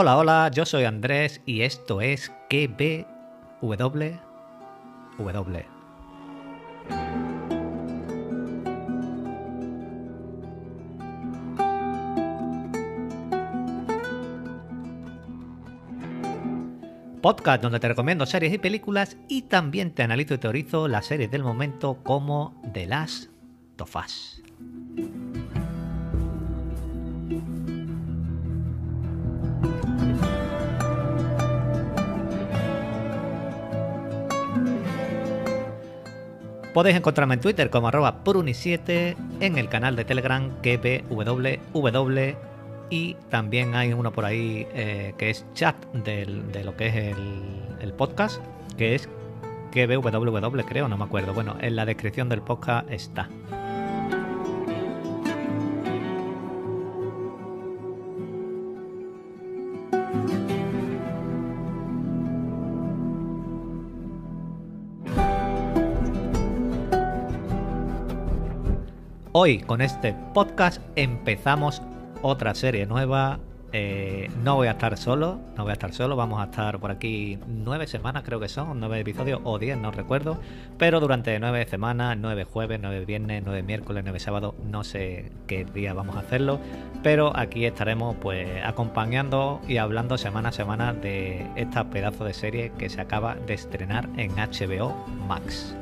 Hola, hola, yo soy Andrés y esto es KBW. W. Podcast donde te recomiendo series y películas y también te analizo y teorizo las series del momento como The Last of. Podéis encontrarme en Twitter como arroba puruni7, en el canal de Telegram KBWW y también hay uno por ahí eh, que es chat de lo que es el, el podcast, que es KBWW creo, no me acuerdo. Bueno, en la descripción del podcast está. Hoy con este podcast empezamos otra serie nueva. Eh, no voy a estar solo, no voy a estar solo, vamos a estar por aquí nueve semanas creo que son, nueve episodios o diez, no recuerdo, pero durante nueve semanas, nueve jueves, nueve viernes, nueve miércoles, nueve sábados, no sé qué día vamos a hacerlo, pero aquí estaremos pues acompañando y hablando semana a semana de esta pedazo de serie que se acaba de estrenar en HBO Max.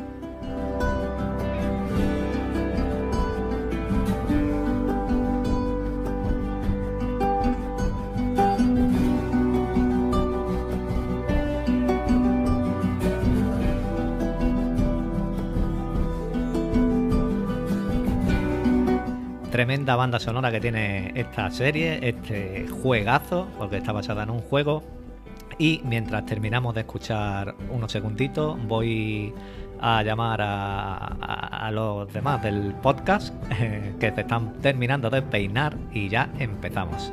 Tremenda banda sonora que tiene esta serie, este juegazo, porque está basada en un juego. Y mientras terminamos de escuchar unos segunditos, voy a llamar a, los demás del podcast que se están terminando de peinar y ya empezamos.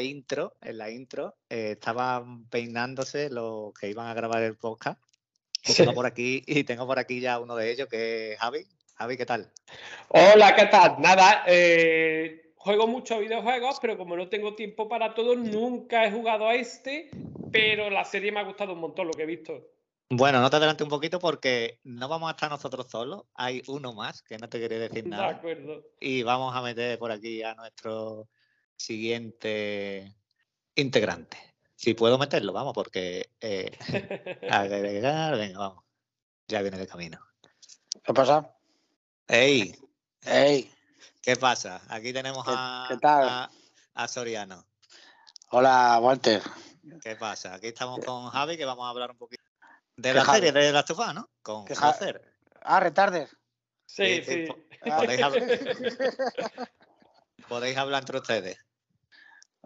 La, intro, en la intro, eh, estaban peinándose los que iban a grabar el podcast. Y tengo por aquí, y tengo por aquí ya uno de ellos que es Javi. Javi, ¿qué tal? Hola, ¿qué tal? Nada, eh, juego muchos videojuegos, pero como no tengo tiempo para todo, nunca he jugado a este, pero la serie me ha gustado un montón lo que he visto. Bueno, no te adelante un poquito porque no vamos a estar nosotros solos. Hay uno más que no te quería decir De nada. acuerdo. Y vamos a meter por aquí a nuestro siguiente integrante. Si puedo meterlo, vamos, porque eh, agregar, venga, vamos. Ya viene de camino. ¿Qué pasa? ¡Ey! Hey, ¿Qué pasa? Aquí tenemos ¿Qué- a, qué tal? a- a Soriano. hola Walter. ¿Qué pasa? Aquí estamos con Javi, que vamos a hablar un poquito de ¿Qué la Javi? serie de la estufa, ¿no? Con ¿Qué Ja- Jocer. Ah, retardes. Sí, Sí, sí. Ah. Podéis hablar, podéis hablar entre ustedes.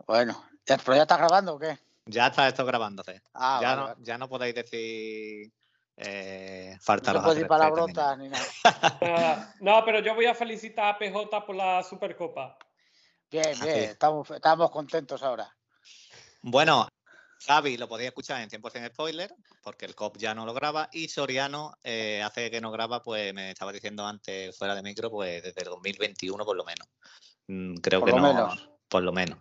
Bueno, ¿ya, ¿pero ya estás grabando o qué? Ya está esto grabándose. Ah, ya, vale, no, vale. ya no podéis decir eh, No falta ni nada. palabrotas ni nada. Ah, no, pero yo voy a felicitar a PJ por la Supercopa. Bien, bien, es. estamos, estamos contentos ahora. Bueno, Javi lo podéis escuchar en 100% spoiler, porque el COP ya no lo graba, y Soriano eh, hace que no graba, pues me estaba diciendo antes fuera de micro, pues desde el 2021 por lo menos. Mm, Creo Por que lo no, menos. por lo menos.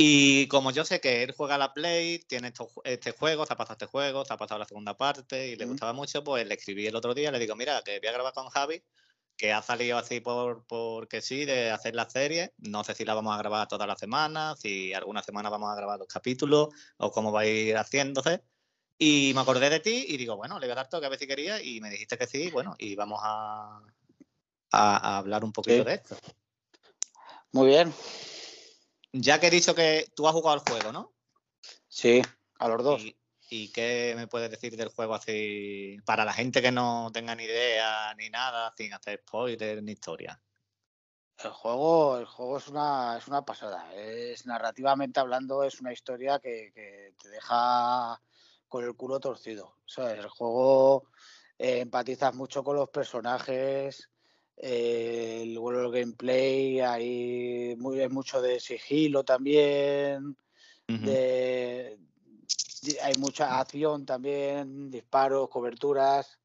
Y como yo sé que él juega a la Play, tiene estos ju- este juego, se ha pasado este juego, se ha pasado la segunda parte y le gustaba mucho, pues le escribí el otro día, le digo, mira, que voy a grabar con Javi, que ha salido así por porque sí, de hacer la serie. No sé si la vamos a grabar todas las semanas, si alguna semana vamos a grabar dos capítulos o cómo va a ir haciéndose. Y me acordé de ti y digo, bueno, le voy a dar toque a ver si quería y me dijiste que sí, bueno, y vamos a, a, a hablar un poquito Sí. de esto. Muy bien. Ya que he dicho que tú has jugado al juego, ¿no? Sí, a los dos. Y, ¿Y qué me puedes decir del juego así para la gente que no tenga ni idea ni nada, sin hacer spoilers ni historia? El juego, el juego es una, es una pasada. Es narrativamente hablando, es una historia que, que te deja con el culo torcido. ¿sabes? El juego eh, empatizas mucho con los personajes, eh, el, el gameplay, hay muy, hay mucho de sigilo también, de, de- hay mucha acción también, disparos, coberturas.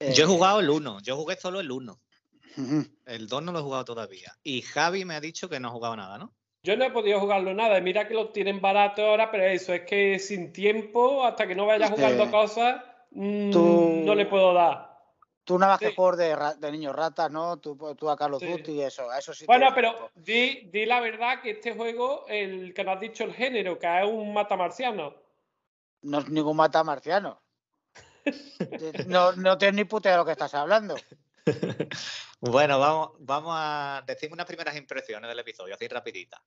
Yo he Eh, jugado el 1, yo jugué solo el 1. ujú. El 2 no lo he jugado todavía. Y Javi me ha dicho que no ha jugado nada, ¿no? Yo no he podido jugarlo nada. y Mira que lo tienen barato ahora, pero eso es que sin tiempo, hasta que no vaya jugando cosas, mm, tú- no le puedo dar. Tú nada más que juegos de, niños ratas, ¿no? Tú, tú a Carlos Sí. Duty y eso, a eso sí. Bueno, pero di, di la verdad que este juego, el que no has dicho el género, que es un matamarciano. No es ningún mata marciano. No, no tienes ni puta de lo que estás hablando. Bueno, vamos, vamos a decir unas primeras impresiones del episodio, así rapidita.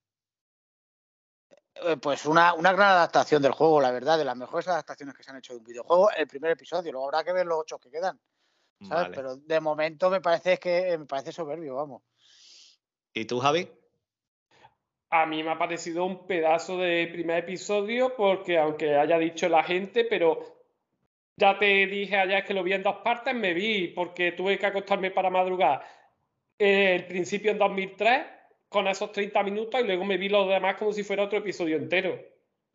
Eh, Pues una, una gran adaptación del juego, la verdad, de las mejores adaptaciones que se han hecho de un videojuego, el primer episodio. Luego habrá que ver los ocho que quedan, ¿sabes? Vale. Pero de momento me parece que me parece soberbio, vamos. ¿Y tú, Javi? A mí me ha parecido un pedazo de primer episodio, porque aunque haya dicho la gente, pero ya te dije ayer que lo vi en dos partes, me vi, porque tuve que acostarme para madrugar. eh, el principio en 2003, con esos 30 minutos, y luego me vi los demás como si fuera otro episodio entero.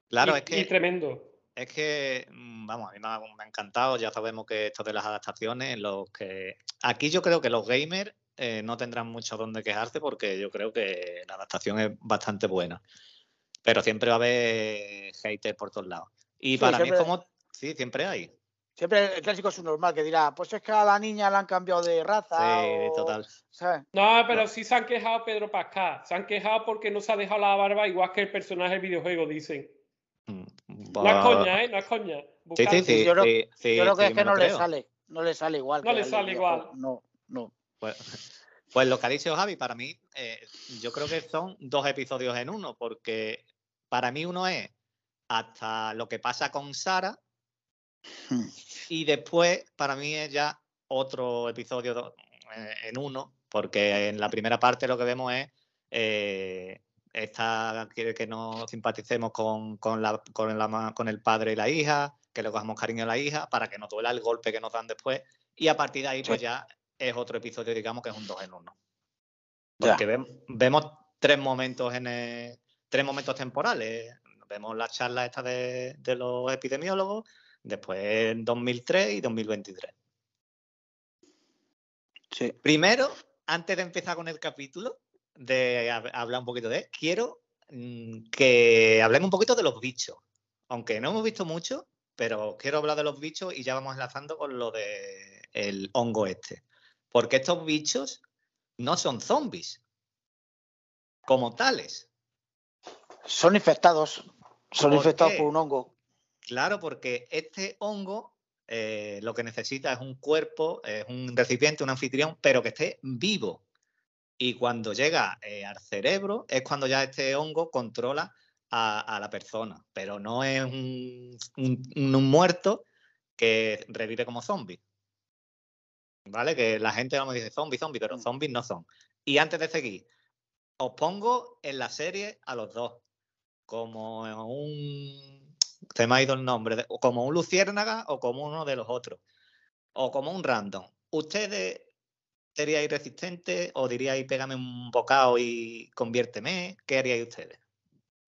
Claro, y, es que y tremendo. Es que, mm, vamos, a mí me ha, me ha encantado. Ya sabemos que esto de las adaptaciones, los que. Aquí yo creo que los gamers eh, no tendrán mucho donde quejarse porque yo creo que la adaptación es bastante buena. Pero siempre va a haber haters por todos lados. Y Sí, para mí es como. Sí, siempre hay. Siempre el clásico es un normal que dirá, pues es que a la niña la han cambiado de raza. Sí, o- total. ¿sabes? No, pero sí se han quejado Pedro Pascal. Se han quejado porque no se ha dejado la barba igual que el personaje del videojuego, dicen. No es coña, ¿eh? No es coña. Sí, sí, Buscando- sí. yo creo- Yo creo que sí, es que no le sale, no le sale igual. No le sale igual. No, no. Pues, pues lo que ha dicho Javi, para mí, eh, yo creo que son dos episodios en uno, porque para mí uno es hasta lo que pasa con Sara Hmm. y después para mí es ya otro episodio eh, en uno, porque en la primera parte lo que vemos es eh, esta quiere que nos simpaticemos con, con, la, con, la ma- con el padre y la hija, que le cojamos cariño a la hija para que no duela el golpe que nos dan después y a partir de ahí pues Sí. ya es otro episodio digamos que es un dos en uno. Porque vem- vemos tres momentos en el- tres momentos temporales. Vemos la charla esta de, de los epidemiólogos, después en 2003 y 2023. Sí. Primero, antes de empezar con el capítulo, de hab- hablar un poquito de, quiero mm, que hablemos un poquito de los bichos. Aunque no hemos visto mucho, pero quiero hablar de los bichos y ya vamos enlazando con lo de el hongo este. Porque estos bichos no son zombies como tales. Son infectados. Son ¿Por infectados qué? por un hongo. Claro, porque este hongo eh, lo que necesita es un cuerpo, es un recipiente, un anfitrión, pero que esté vivo. Y cuando llega eh, al cerebro es cuando ya este hongo controla a, a la persona, pero no es un, un- un muerto que revive como zombie. ¿Vale? Que la gente no me dice zombie, zombie, pero Mm. zombies no son. Y antes de seguir, os pongo en la serie a los dos como un. Se me ha ido el nombre, como un luciérnaga o como uno de los otros. O como un random. ¿Ustedes seríais resistentes o diríais pégame un bocado y conviérteme? ¿Qué haríais ustedes?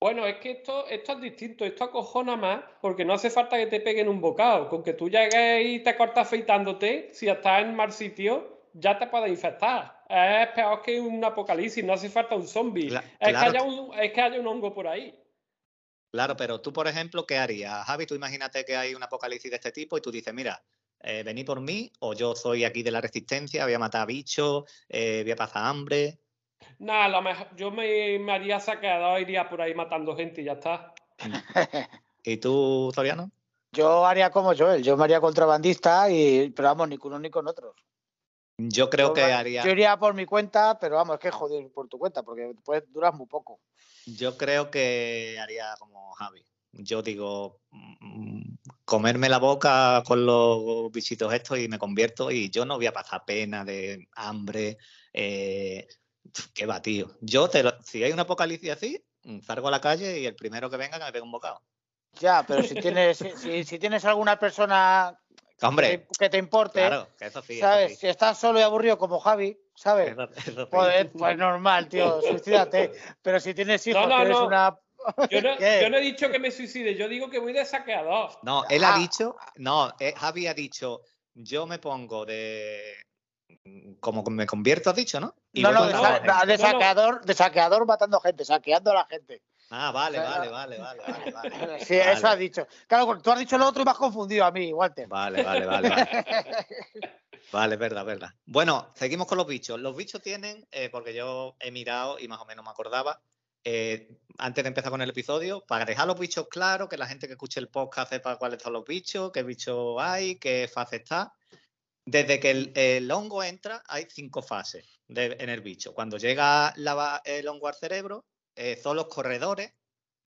Bueno, es que esto, esto es distinto, esto acojona más porque no hace falta que te peguen un bocado. Con que tú llegues y te cortas afeitándote, si estás en mal sitio, ya te puedes infectar. Es peor que un apocalipsis, no hace falta un zombie. Es, claro que haya un, es que haya un hongo por ahí. Claro, pero tú, por ejemplo, ¿qué harías? Javi, tú imagínate que hay un apocalipsis de este tipo y tú dices, mira, eh, vení por mí o yo soy aquí de la resistencia, voy a matar bichos, eh, voy a pasar hambre. Nada, a lo mejor yo me, me haría saqueador, iría por ahí matando gente y ya está. ¿Y tú, Soriano? Yo haría como Joel, yo me haría contrabandista, y, pero vamos, ni con unos ni con otros. Yo creo Yo que haría. Yo iría por mi cuenta, pero vamos, es que joder por tu cuenta, porque después duras muy poco. Yo creo que haría como Javi. yo digo, mm, comerme la boca con los bichitos estos y me convierto y yo no voy a pasar pena de hambre. Eh, qué va, tío. Yo, te si hay una apocalipsis así, mm, salgo a la calle y el primero que venga que me pegue un bocado. Ya, pero si tienes, si, si tienes alguna persona Hombre, que, te importe, claro, que eso sí, eso ¿sabes? sí. Si estás solo y aburrido como Javi, ¿sabes? Eso- eso sí. Pues, pues normal, tío, suicídate. Pero si tienes hijos, No, no, tienes no. una... Yo no, ¿Qué? yo no he dicho que me suicide, yo digo que voy de saqueador. No, él ha Ah. dicho, no, eh, Javi ha dicho, yo me pongo de. Como que me convierto, has dicho, ¿no? Y No, no, de, sa- saqueador, de saqueador matando gente, saqueando a la gente. Ah, vale, o sea, vale, vale, vale, vale, vale. Sí, Vale. eso ha dicho. Claro, tú has dicho lo otro y me has confundido a mí, Walter. Vale, vale, vale, vale. Vale, verdad, verdad. Bueno, seguimos con los bichos. Los bichos tienen, eh, porque yo he mirado y más o menos me acordaba, eh, antes de empezar con el episodio, para dejar los bichos claros, que la gente que escuche el podcast sepa cuáles son los bichos, qué bichos hay, qué fase está. Desde que el, el hongo entra, hay cinco fases de- en el bicho. Cuando llega la el hongo al cerebro, eh, son los corredores,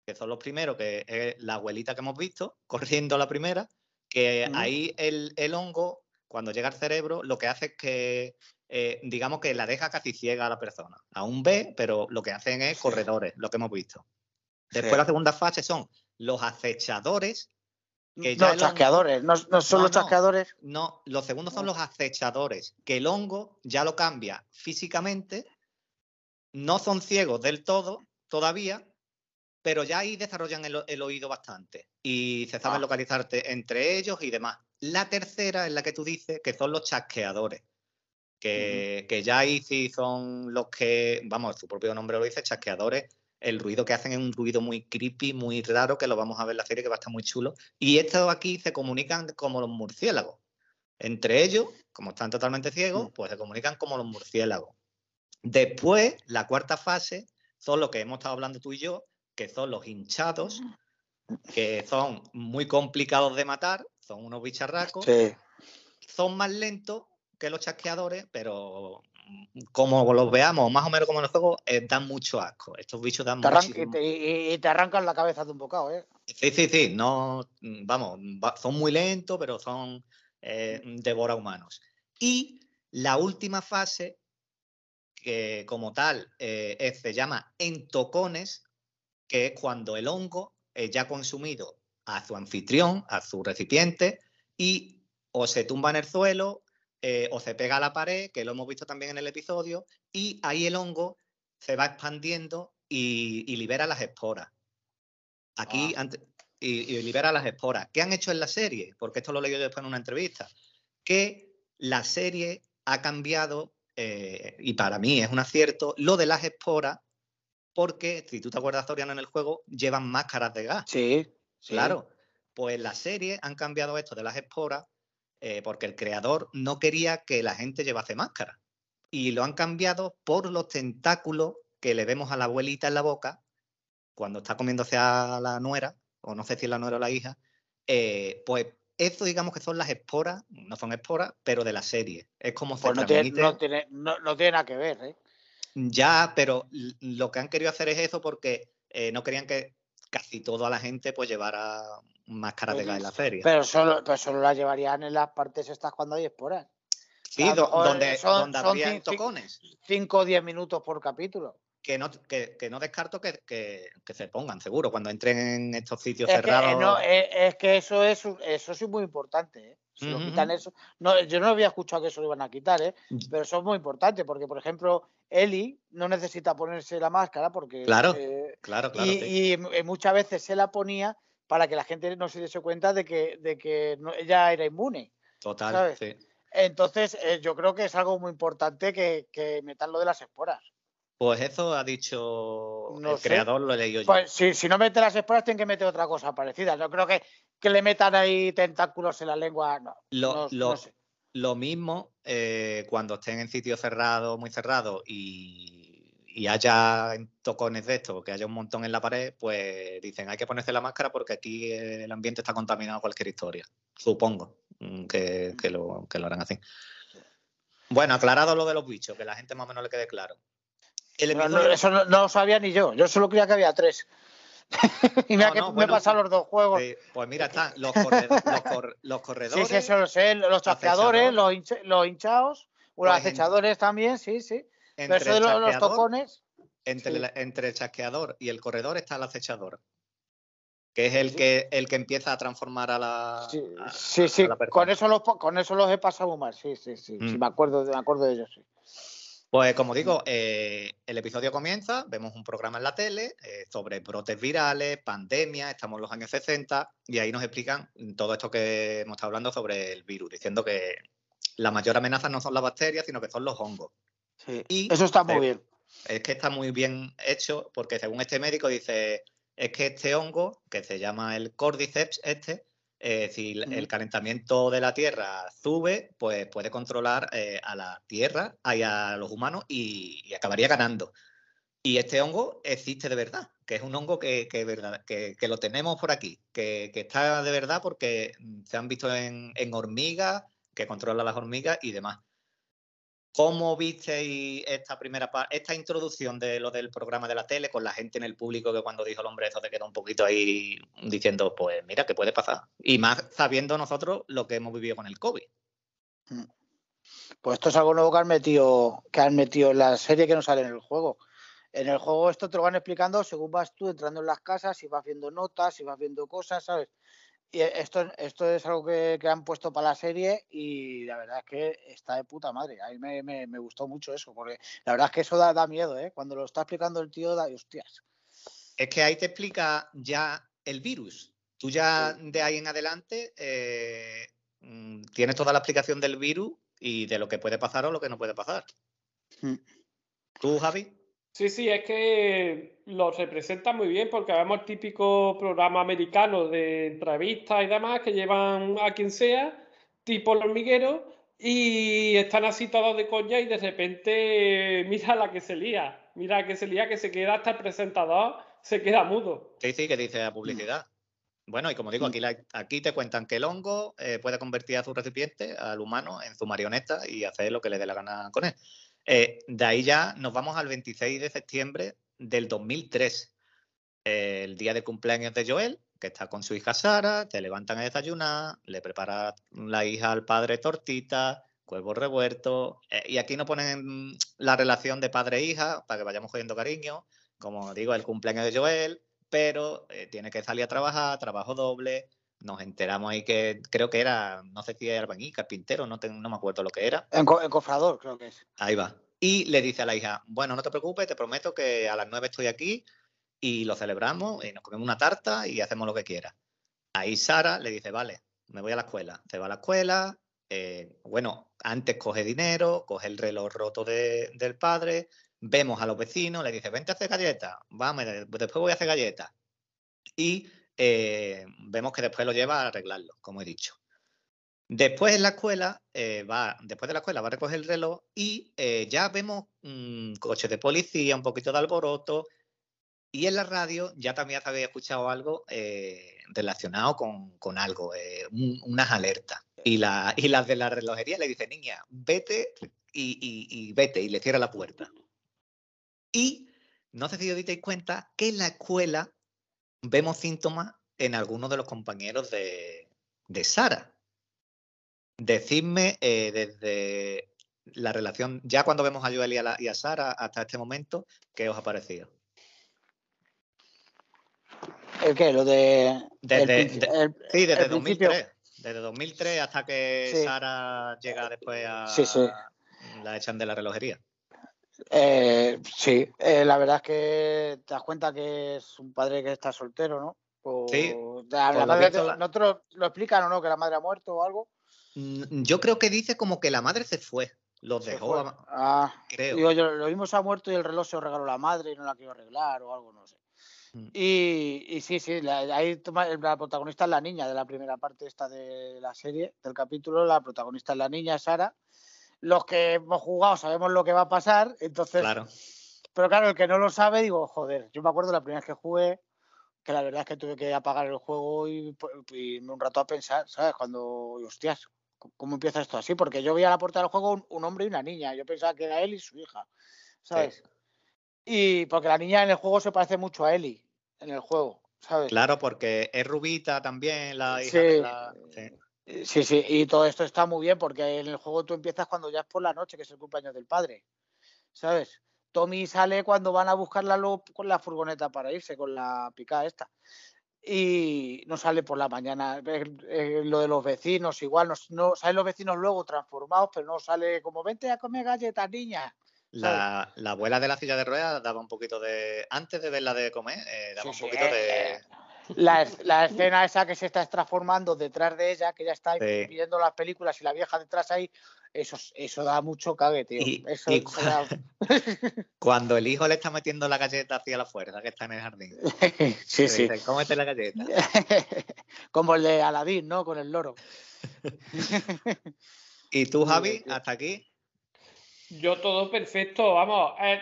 que son los primeros, que es la abuelita que hemos visto, corriendo la primera, que ahí el, el hongo, cuando llega al cerebro, lo que hace es que, eh, digamos que la deja casi ciega a la persona. Aún ve, pero lo que hacen es corredores, lo que hemos visto. Después Sí. la segunda fase son los acechadores, que ya No, hongo- chasqueadores, no, no son No, los chasqueadores. no, los segundos son los acechadores, que el hongo ya lo cambia físicamente, no son ciegos del todo todavía, pero ya ahí desarrollan el oído bastante y se saben Ah. localizarte entre ellos y demás. La tercera es la que tú dices, que son los chasqueadores, que, que ya ahí sí son los que, vamos, su propio nombre lo dice, chasqueadores. El ruido que hacen es un ruido muy creepy, muy raro, que lo vamos a ver en la serie, que va a estar muy chulo. Y estos aquí se comunican como los murciélagos. Entre ellos, como están totalmente ciegos, Mm. pues se comunican como los murciélagos. Después, la cuarta fase son lo que hemos estado hablando tú y yo, que son los hinchados, que son muy complicados de matar, son unos bicharracos, Sí. son más lentos que los chasqueadores, pero mm, como los veamos, más o menos como en el juego, eh, dan mucho asco. Estos bichos dan arran- muchísimo- y, te, y- y te arrancan la cabeza de un bocado, ¿eh? Sí, sí, sí, no, mm, vamos, va- son muy lentos, pero son eh, devora humanos. Y la última fase, que como tal eh, es- se llama entocones, que es cuando el hongo eh, ya consumido a su anfitrión, a su recipiente, y o se tumba en el suelo, eh, o se pega a la pared, que lo hemos visto también en el episodio, y ahí el hongo se va expandiendo y, y libera las esporas. Aquí, Ah. ante- y, y libera las esporas. ¿Qué han hecho en la serie? Porque esto lo leí yo después en una entrevista. Que la serie ha cambiado, eh, y para mí es un acierto, lo de las esporas, porque si tú te acuerdas, Zoriano, en el juego, llevan máscaras de gas. Sí. sí. Claro. Pues en la serie han cambiado esto de las esporas eh, porque el creador no quería que la gente llevase máscara. Y lo han cambiado por los tentáculos que le vemos a la abuelita en la boca cuando está comiéndose a la nuera, o no sé si es la nuera o la hija. eh, pues eso digamos que son las esporas, no son esporas, pero de la serie. Es como Pues no tiene, no, tiene, no, no tiene nada que ver, ¿eh? Ya, pero lo que han querido hacer es eso porque eh, no querían que casi toda la gente pues llevara máscaras de gas en la serie. Pero solo, pero solo la llevarían en las partes estas cuando hay esporas. sí, do- donde, son- donde son tocones. 5 o 10 minutos por capítulo. Que no, que, que no descarto que, que- que se pongan, seguro, cuando entren en estos sitios Es que, cerrados. eh, no, eh, es que eso es eso sí es muy importante, ¿eh? Si lo quitan eso. No, yo no había escuchado que eso lo iban a quitar, ¿eh? Y- Pero eso es muy importante, porque, por ejemplo, Eli no necesita ponerse la máscara porque. Claro, eh, Claro, claro. y, sí. y m- muchas veces se la ponía para que la gente no se diese cuenta de que, de que no- ella era inmune. Total, ¿sabes? sí. Entonces, eh, yo creo que es algo muy importante que, que metan lo de las esporas. Pues eso ha dicho No el sé. creador, lo he leído yo. Pues si, si no meten las esporas, tienen que meter otra cosa parecida. No creo que, que le metan ahí tentáculos en la lengua. No, Lo, no- lo- no sé. lo mismo eh, cuando estén en sitios cerrados, muy cerrados, y, y haya tocones de esto, que haya un montón en la pared, pues dicen hay que ponerse la máscara porque aquí el ambiente está contaminado cualquier historia. Supongo mm, que, que lo, que lo harán así. Bueno, aclarado lo de los bichos, que la gente más o menos le quede claro. No, no, eso no, no lo sabía ni yo. Yo solo creía que había tres. y mira que me he bueno, pasado los dos juegos. Eh, pues mira, están los, los cor- los Sí, corredores. sí, eso lo sé. Los chasqueadores, los, hincha- los hinchados, los Pues en- acechadores también, sí, sí. Pero eso de los, los tocones. entre, sí. el, entre el chasqueador y el corredor está el acechador. Que es el Sí. que el que empieza a transformar a la. Sí, a- sí, a la con eso los con eso los he pasado mal, sí, sí, sí, sí, Mm. me acuerdo, me acuerdo de ellos, sí. Pues como digo, eh, el episodio comienza, vemos un programa en la tele eh, sobre brotes virales, pandemia, estamos en los años 60 y ahí nos explican todo esto que hemos estado hablando sobre el virus, diciendo que la mayor amenaza no son las bacterias, sino que son los hongos. Sí. Y Eso está muy eh, bien. Es que está muy bien hecho porque según este médico dice, es que este hongo, que se llama el cordyceps este, eh, si el- calentamiento de la Tierra sube, pues puede controlar eh, a la Tierra y a los humanos y, y acabaría ganando. Y este hongo existe de verdad, que es un hongo que, que, verdad, que, que lo tenemos por aquí, que, que está de verdad porque se han visto en, en hormigas, que controla las hormigas y demás. ¿Cómo visteis esta primera esta introducción de lo del programa de la tele con la gente en el público que cuando dijo el hombre eso se quedó un poquito ahí diciendo, pues mira, ¿qué puede pasar? Y más sabiendo nosotros lo que hemos vivido con el COVID. Pues esto es algo nuevo que han metido, que han metido en la serie que no sale en el juego. En el juego esto te lo van explicando según vas tú entrando en las casas y vas viendo notas y vas viendo cosas, ¿sabes? Y esto, esto es algo que, que han puesto para la serie y la verdad es que está de puta madre. A mí me, me- me gustó mucho eso, porque la verdad es que eso da, da miedo, ¿eh? Cuando lo está explicando el tío, da hostias. Es que ahí te explica ya el virus. Tú ya de ahí en adelante eh, mm, tienes toda la explicación del virus y de lo que puede pasar o lo que no puede pasar. Mm. ¿Tú, Javi? Sí, sí, es que lo representa muy bien porque vemos el típico programa americano de entrevistas y demás que llevan a quien sea, tipo el hormiguero, y están así todos de coña y de repente mira la que se lía, mira la que se lía que se queda hasta el presentador, se queda mudo. Sí, sí, que dice la publicidad. Bueno, y como digo, Mm. aquí, la- aquí te cuentan que el hongo eh, puede convertir a su recipiente, al humano, en su marioneta y hacer lo que le dé la gana con él. Eh, de ahí ya nos vamos al 26 de septiembre del 2003, eh, el día de cumpleaños de Joel, que está con su hija Sara, te levantan a desayunar, le prepara la hija al padre tortita, huevos revueltos, eh, y aquí nos ponen la relación de padre e para que vayamos cogiendo cariño, como digo, el cumpleaños de Joel, pero eh, tiene que salir a trabajar, trabajo doble. Nos enteramos ahí que creo que era, no sé si era albañil, carpintero, no, te- no me acuerdo lo que era. En, co- en cofrador, creo que es. Ahí va. Y le dice a la hija, bueno, no te preocupes, te prometo que a las nueve estoy aquí y lo celebramos y nos comemos una tarta y hacemos lo que quieras. Ahí Sara le dice, vale, me voy a la escuela. Se va a la escuela, eh, bueno, antes coge dinero, coge el reloj roto de- del padre, vemos a los vecinos, le dice, vente a hacer galletas, vamos, de- después voy a hacer galletas. Y eh, vemos que después lo lleva a arreglarlo, como he dicho. Después en la escuela, eh, va, después de la escuela va a recoger el reloj y eh, ya vemos mm, coches de policía, un poquito de alboroto. Y en la radio ya también había escuchado algo relacionado con, con algo, un- unas alertas. Y, la, y las de la relojería le dice, niña, vete y vete, y le cierra la puerta. Y no sé si os disteis cuenta que en la escuela vemos síntomas en algunos de los compañeros de, de Sara. Decidme eh, desde la relación, ya cuando vemos a Joel y a, la- y a Sara hasta este momento, ¿qué os ha parecido? ¿El qué? Lo de. Desde- el, princi- de- el- Sí, desde el principio- 2003. Desde 2003 hasta que Sí. Sara llega después a... Sí, sí. La echan de la relojería. Eh, sí, eh, la verdad es que te das cuenta que es un padre que está soltero, ¿no? O- Sí, la- madre visto te- la- ¿No te lo, explican o no? ¿Que la madre ha muerto o algo? Mm, Yo creo que dice como que la madre se fue. Los dejó, Ah, creo. digo yo, lo mismo se ha muerto y el reloj se lo regaló la madre y no la quiero arreglar o algo, no sé. Mm. Y, y sí, sí, la, ahí toma- la protagonista es la niña de la primera parte esta de la serie, del capítulo, la protagonista es la niña, Sara. Los que hemos jugado sabemos lo que va a pasar, entonces Claro. Pero claro, el que no lo sabe, digo, joder, yo me acuerdo la primera vez que jugué, que la verdad es que tuve que apagar el juego y, un rato a pensar, ¿sabes? Cuando, hostias, ¿cómo empieza esto así? Porque yo veía a la puerta del juego un, un hombre y una niña, yo pensaba que era él y su hija, ¿sabes? Y porque la niña en el juego se parece mucho a Ellie. en el juego, ¿sabes? Claro, porque es rubita también la hija Sí. de la. sí. Eh, Sí, sí, y todo esto está muy bien porque en el juego tú empiezas cuando ya es por la noche, que es el cumpleaños del padre, ¿sabes? Tommy sale cuando van a buscarla luego con la furgoneta para irse, con la picada esta. Y no sale por la mañana. Eh, eh, lo de los vecinos, igual, no, no salen los vecinos luego transformados, pero no sale como vente a comer galletas, niña. La, la abuela de la silla de ruedas daba un poquito de. Antes de verla de comer, eh, daba Sí, un sí, poquito de. La, la escena esa que se está transformando detrás de ella, que ya está Sí. viendo las películas y la vieja detrás ahí, eso, es- eso da mucho cague, tío. Y- eso, y eso da- Cuando el hijo le está metiendo la galleta hacia la fuerza, que está en el jardín. sí, sí. dice, cómete la galleta. Como el de Aladín, ¿no? Con el loro. ¿Y tú, Javi, hasta aquí? Yo todo perfecto, vamos. eh,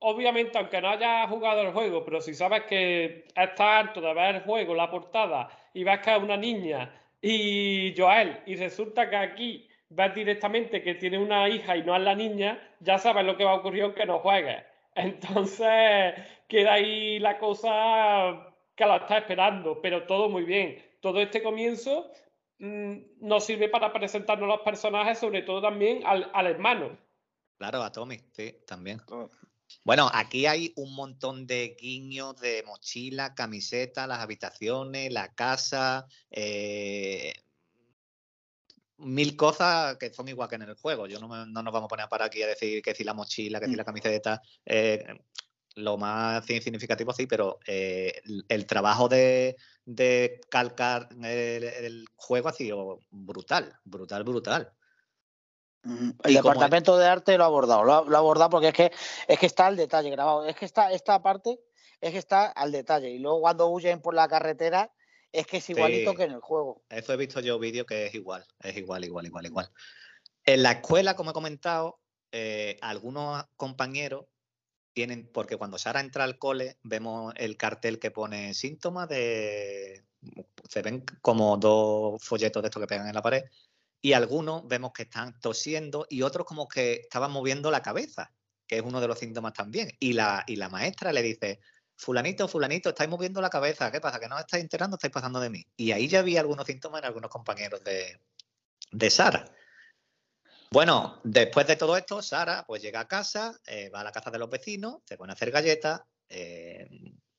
obviamente, aunque no hayas jugado el juego, pero si sabes que estás harto de ver el juego, la portada, y ves que es una niña y Joel, y resulta que aquí ves directamente que tiene una hija y no es la niña, ya sabes lo que va a ocurrir aunque no juegues. Entonces, queda ahí la cosa que la está esperando, pero todo muy bien. Todo este comienzo mm, nos sirve para presentarnos los personajes, sobre todo también al, al hermano. Claro, a Tommy, sí, también. Bueno, aquí hay un montón de guiños de mochila, camiseta, las habitaciones, la casa, eh, mil cosas que son igual que en el juego. Yo no, me- no nos vamos a poner para aquí a decir que si la mochila, que si la camiseta, eh, lo más significativo sí, pero eh, el, el trabajo de, de calcar el, el juego ha sido brutal, brutal, brutal. El departamento de arte lo ha abordado, lo ha, lo ha abordado porque es que es que está al detalle grabado, es que está esta parte es que está al detalle y luego cuando huyen por la carretera es que es igualito Sí. que en el juego. Eso he visto yo vídeo que es igual, es igual, igual, igual, igual. En la escuela, como he comentado, eh, algunos compañeros tienen, porque cuando Sara entra al cole, vemos el cartel que pone síntomas de. Se ven como dos folletos de estos que pegan en la pared, y algunos vemos que están tosiendo y otros como que estaban moviendo la cabeza, que es uno de los síntomas también. Y la, y la maestra le dice. Fulanito, fulanito, estáis moviendo la cabeza. ¿Qué pasa? ¿Que no os estáis enterando? Estáis pasando de mí. Y ahí ya había algunos síntomas en algunos compañeros de, de Sara. Bueno, después de todo esto, Sara pues llega a casa, eh, va a la casa de los vecinos, se pone a hacer galletas, eh,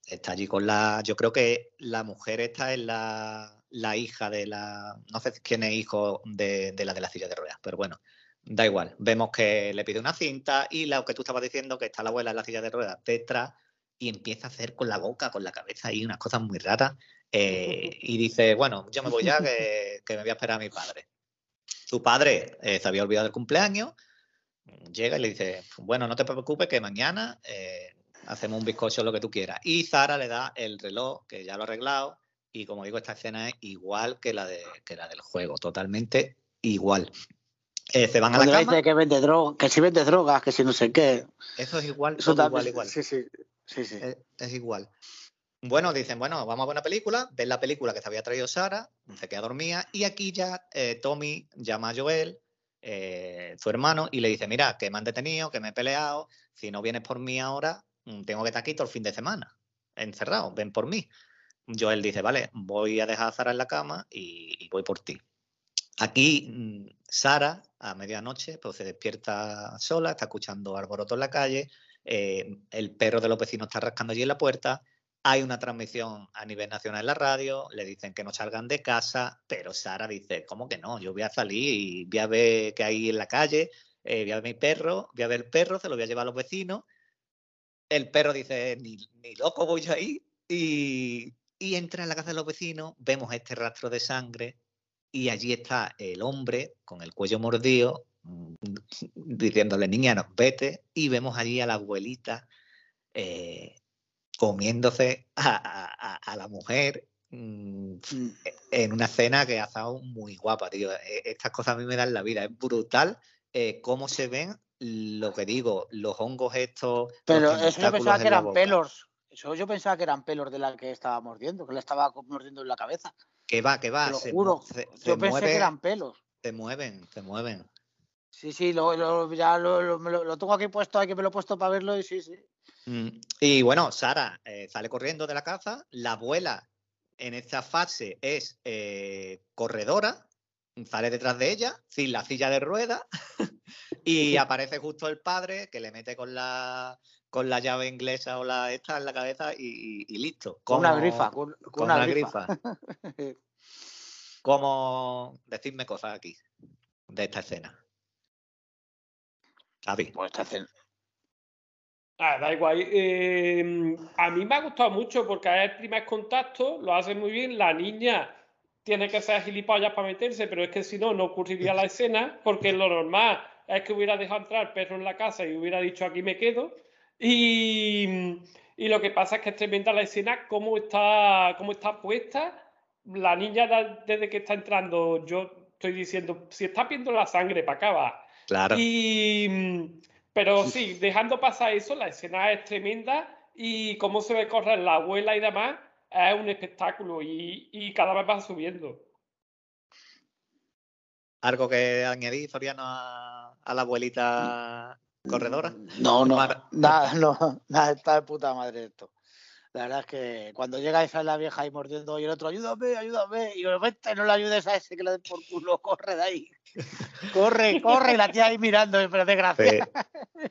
está allí con la... Yo creo que la mujer esta es la, la hija de la... No sé quién es hijo de, de la de la silla de ruedas, pero bueno, da igual. Vemos que le pide una cinta y lo que tú estabas diciendo, que está la abuela en la silla de ruedas detrás y empieza a hacer con la boca, con la cabeza ahí unas cosas muy raras. eh, y dice, bueno, yo me voy ya, que, que me voy a esperar a mi padre. Su padre eh, se había olvidado del cumpleaños, llega y le dice, bueno, no te preocupes que mañana eh, hacemos un bizcocho, lo que tú quieras. Y Zara le da el reloj, que ya lo ha arreglado, y como digo, esta escena es igual que la, de, que la del juego, totalmente igual. Eh, se van a la Cuando cama, dice que vende droga, que si vende drogas, que si no sé qué. eso es igual, Eso todo igual, igual. Sí, sí, sí, sí. Es, es igual. Bueno, dicen, bueno, vamos a ver una película, ven la película que se había traído Sara, se queda dormida, y aquí ya eh, Tommy llama a Joel, eh, su hermano, y le dice, mira, que me han detenido, que me he peleado, si no vienes por mí ahora, mm, tengo que estar aquí todo el fin de semana, encerrado, ven por mí. Joel dice, vale, voy a dejar a Sara en la cama y, voy por ti. Aquí mm, Sara, a medianoche, pues se despierta sola, está escuchando alboroto en la calle, eh, el perro de los vecinos está rascando allí en la puerta, hay una transmisión a nivel nacional en la radio, le dicen que no salgan de casa, pero Sara dice, ¿cómo que no? Yo voy a salir y voy a ver qué hay en la calle, eh, voy a ver mi perro, voy a ver el perro, se lo voy a llevar a los vecinos. El perro dice, ni, ni loco voy yo ahí. Y, y entra en la casa de los vecinos, vemos este rastro de sangre y allí está el hombre con el cuello mordido, mm, diciéndole, niña, no, vete. Y vemos allí a la abuelita eh, comiéndose a, a- a- a la mujer mm, Mm. en una escena que ha estado muy guapa, tío. E- Estas cosas a mí me dan la vida. Es brutal eh, cómo se ven, lo que digo, los hongos estos. Pero yo tentáculos pensaba que eran pelos. Eso yo pensaba que eran pelos de la que estaba mordiendo, que le estaba mordiendo en la cabeza. Que va, que va. Te lo se, juro. mu- se- se Yo pensé mueve- que eran pelos. se mueven, se mueven. Sí, sí, lo, lo- ya lo, lo- lo- tengo aquí puesto, aquí me lo he puesto para verlo y sí, sí. Mm, Y bueno, Sara eh, sale corriendo de la casa, la abuela en esta fase es eh, corredora, sale detrás de ella, sin la silla de ruedas, y aparece justo el padre que le mete con la, con la llave inglesa o la esta en la cabeza y, y- y listo. Con una Como- grifa. Con, con Con una, una grifa. grifa. Como decidme cosas aquí de esta escena. Javi. Pues te hacen- Ah, da igual. Eh, a mí me ha gustado mucho porque es el primer contacto, lo hace muy bien. La niña tiene que ser gilipollas para meterse, pero es que si no, no ocurriría la escena, porque lo normal es que hubiera dejado entrar el perro en la casa y hubiera dicho aquí me quedo. Y, y lo que pasa es que es tremenda la escena, cómo está, cómo está puesta. La niña da- desde que está entrando, yo estoy diciendo, si está viendo la sangre, para acá va. Claro. Y, mm, pero sí, dejando pasar eso, la escena es tremenda y cómo se ve correr la abuela y demás es un espectáculo y, y cada vez va subiendo. ¿Algo que añadir, Soriano, a, a la abuelita corredora? No, no, nada, no, nada, está de puta madre esto. La verdad es que cuando llega esa la vieja ahí mordiendo y el otro, ayúdame, ayúdame, y yo, vete, no le ayudes a ese que le den por culo, corre de ahí. Corre, corre, y la tía ahí mirando, pero desgracia. Sí.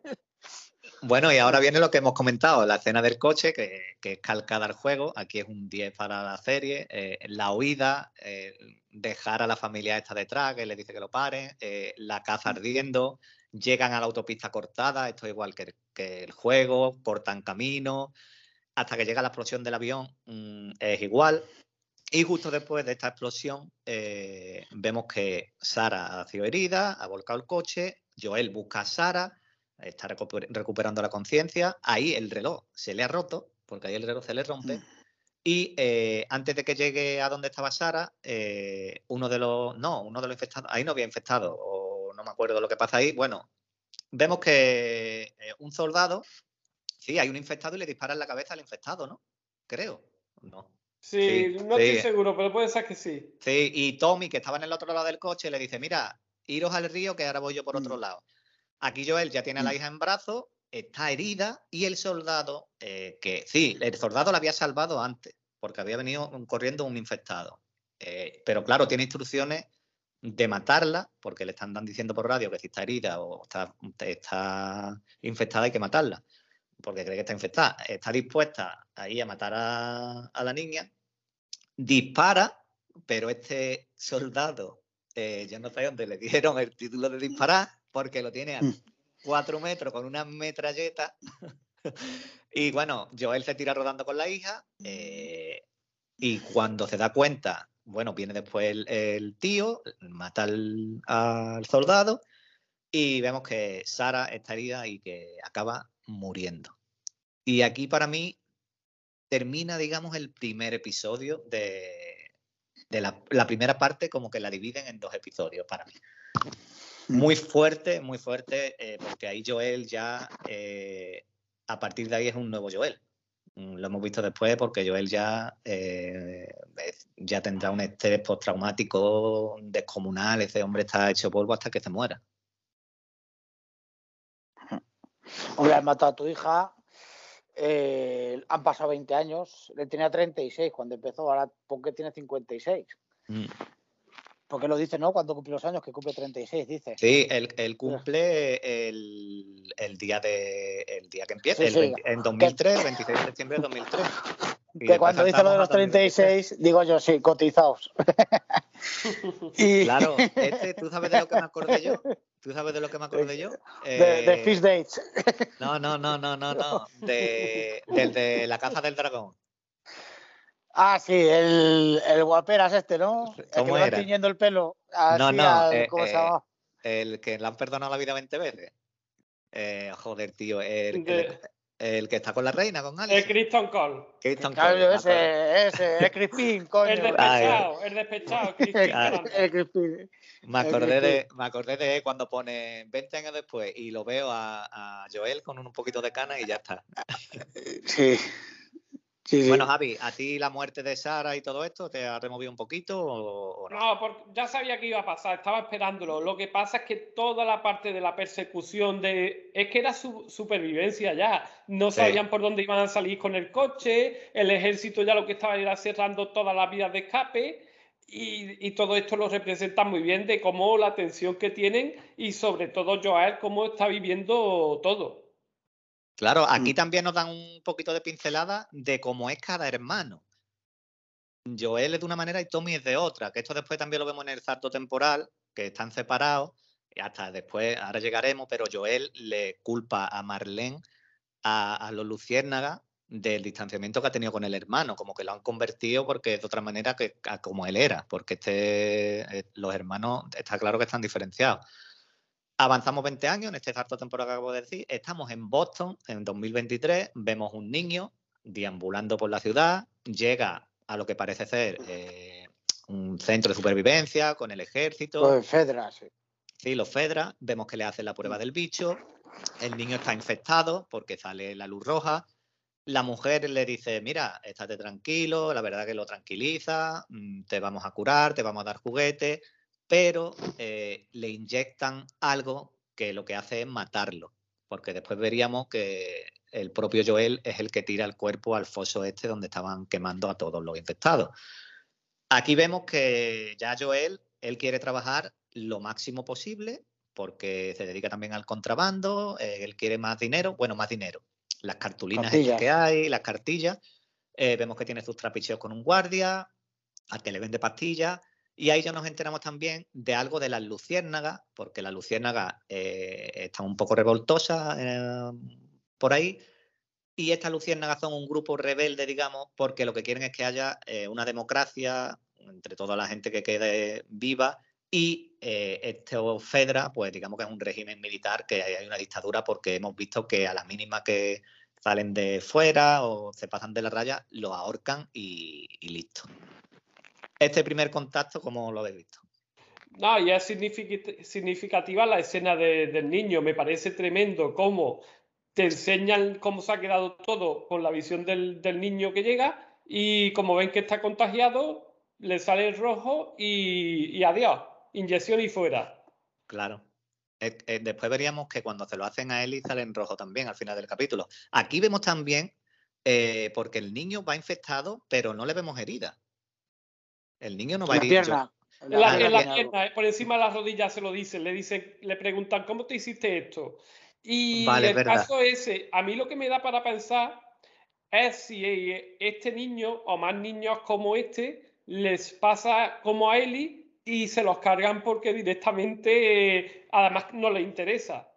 Bueno, y ahora viene lo que hemos comentado, la escena del coche, que, que es calcada al juego. Aquí es un 10 para la serie. eh, la huida, eh, dejar a la familia esta detrás, que le dice que lo paren, eh, la caza ardiendo, llegan a la autopista cortada, esto es igual que el, que el juego, cortan camino, hasta que llega la explosión del avión, mm, es igual. Y justo después de esta explosión, eh, vemos que Sara ha sido herida, ha volcado el coche, Joel busca a Sara, está recuper- recuperando la conciencia. Ahí el reloj se le ha roto, porque ahí el reloj se le rompe. Mm. Y eh, antes de que llegue a donde estaba Sara, eh, uno de los. No, uno de los infectados. Ahí no había infectado, o no me acuerdo lo que pasa ahí. Bueno, vemos que eh, un soldado. Sí, hay un infectado y le dispara en la cabeza al infectado, ¿no? Creo. No. Sí, Sí, no sí. estoy seguro, pero puede ser que sí. Sí, y Tommy, que estaba en el otro lado del coche, le dice, mira, iros al río que ahora voy yo por otro Mm. lado. Aquí Joel ya tiene a la Mm. hija en brazos, está herida y el soldado, eh, que sí, el soldado la había salvado antes, porque había venido corriendo un infectado. Eh, pero claro, tiene instrucciones de matarla, porque le están diciendo por radio que si está herida o está, está infectada hay que matarla, porque cree que está infectada. Está dispuesta ahí a matar a, a la niña, dispara, pero este soldado, eh, yo no sé dónde le dieron el título de disparar, porque lo tiene a Mm. cuatro metros con una metralleta. y bueno, Joel se tira rodando con la hija. eh, y cuando se da cuenta, bueno, viene después el, el tío, mata al, soldado. Y vemos que Sara está herida y que acaba muriendo. Y aquí para mí termina, digamos, el primer episodio de, de la, primera parte, como que la dividen en dos episodios para mí. Muy fuerte, muy fuerte, eh, porque ahí Joel ya, eh, a partir de ahí es un nuevo Joel. Mm, Lo hemos visto después porque Joel ya, eh, ya tendrá un estrés postraumático descomunal. Ese hombre está hecho polvo hasta que se muera. Hombre, has matado a tu hija. eh, han pasado 20 años. Él tenía 36 cuando empezó. Ahora, ¿por qué tiene 56? Mm. Porque lo dice, ¿no? Cuando cumple los años, que cumple 36, dice. Sí, él, él cumple el, el día de el día que empieza, Sí, sí. 20 en 2003, el 26 de septiembre de 2003. Que cuando dice lo de los saltamos a 2023. 36, digo yo, sí, cotizados. y Claro, este, ¿tú sabes de lo que me acordé yo? ¿Tú sabes de lo que me acordé yo? de, de Eh, Fish Dates. No, no, no, no, no, no. De, del de la caza del dragón. Ah, sí, el, el guaperas este, ¿no? El que ¿Cómo le va era? tiñendo el pelo. Así No, no, al- eh, ¿Cómo se eh, llama? El que le han perdonado la vida 20 veces. Eh, joder, tío. El, que De- el que está con la reina, con El Alice. Kristen Cole. Kristen ese, ese, el Crispin, coño. El despechado, el despechado. El Crispin. Me El acordé, de, me acordé de cuando pone 20 años después y lo veo a, a Joel con un poquito de cana y ya está. Sí. Bueno, Javi, ¿a ti la muerte de Sara y todo esto te ha removido un poquito o, no? No, porque ya sabía que iba a pasar, estaba esperándolo. Lo que pasa es que toda la parte de la persecución de... Es que era su supervivencia ya. No sabían por dónde iban a salir con el coche, el ejército ya lo que estaba era cerrando todas las vías de escape. Y, y, todo esto lo representa muy bien de cómo la tensión que tienen y sobre todo Joel cómo está viviendo todo. Claro, aquí mm. también nos dan un poquito de pincelada de cómo es cada hermano. Joel es de una manera y Tommy es de otra, que esto después también lo vemos en el salto temporal, que están separados, y hasta después, ahora llegaremos, pero Joel le culpa a Marlene, a, los Luciérnagas, del distanciamiento que ha tenido con el hermano, como que lo han convertido porque es de otra manera que como él era, porque este, eh, los hermanos está claro que están diferenciados. Avanzamos 20 años en este salto temporal que acabo de decir. Estamos en Boston en 2023. Vemos un niño deambulando por la ciudad. Llega a lo que parece ser eh, un centro de supervivencia con el ejército. Los Fedra, sí. Sí, los Fedra. Vemos que le hacen la prueba del bicho. El niño está infectado porque sale la luz roja. La mujer le dice, mira, estate tranquilo, la verdad que lo tranquiliza, mm, te vamos a curar, te vamos a dar juguetes pero eh, le inyectan algo que lo que hace es matarlo, porque después veríamos que el propio Joel es el que tira el cuerpo al foso este donde estaban quemando a todos los infectados. Aquí vemos que ya Joel, él quiere trabajar lo máximo posible porque se dedica también al contrabando, eh, él quiere más dinero, bueno, más dinero. Las cartulinas que hay, las cartillas, eh, vemos que tiene sus trapicheos con un guardia, al que le vende pastillas, y ahí ya nos enteramos también de algo de las luciérnagas, porque las luciérnagas eh, están un poco revoltosas eh, por ahí. Y estas luciérnagas son un grupo rebelde, digamos, porque lo que quieren es que haya eh, una democracia entre toda la gente que quede viva y este Fedra, pues digamos que es un régimen militar, que hay una dictadura porque hemos visto que a la mínima que salen de fuera o se pasan de la raya, lo ahorcan y listo este primer contacto, ¿cómo lo habéis visto? No, ya es significativa la escena del niño. Me parece tremendo cómo te enseñan cómo se ha quedado todo con la visión del, niño que llega y como ven que está contagiado, le sale el rojo y, adiós, inyección y fuera. Claro. Eh, eh, después veríamos que cuando se lo hacen a él sale en rojo también al final del capítulo. Aquí vemos también, eh, porque el niño va infectado, pero no le vemos herida. El niño no va a ir. Pierna. En la, pierna, eh, por encima de las rodillas se lo dicen, le dicen, le preguntan, ¿cómo te hiciste esto? Y el caso ese, a mí lo que me da para pensar es si este niño o más niños como este les pasa como a Eli y se los cargan porque directamente además no les interesa.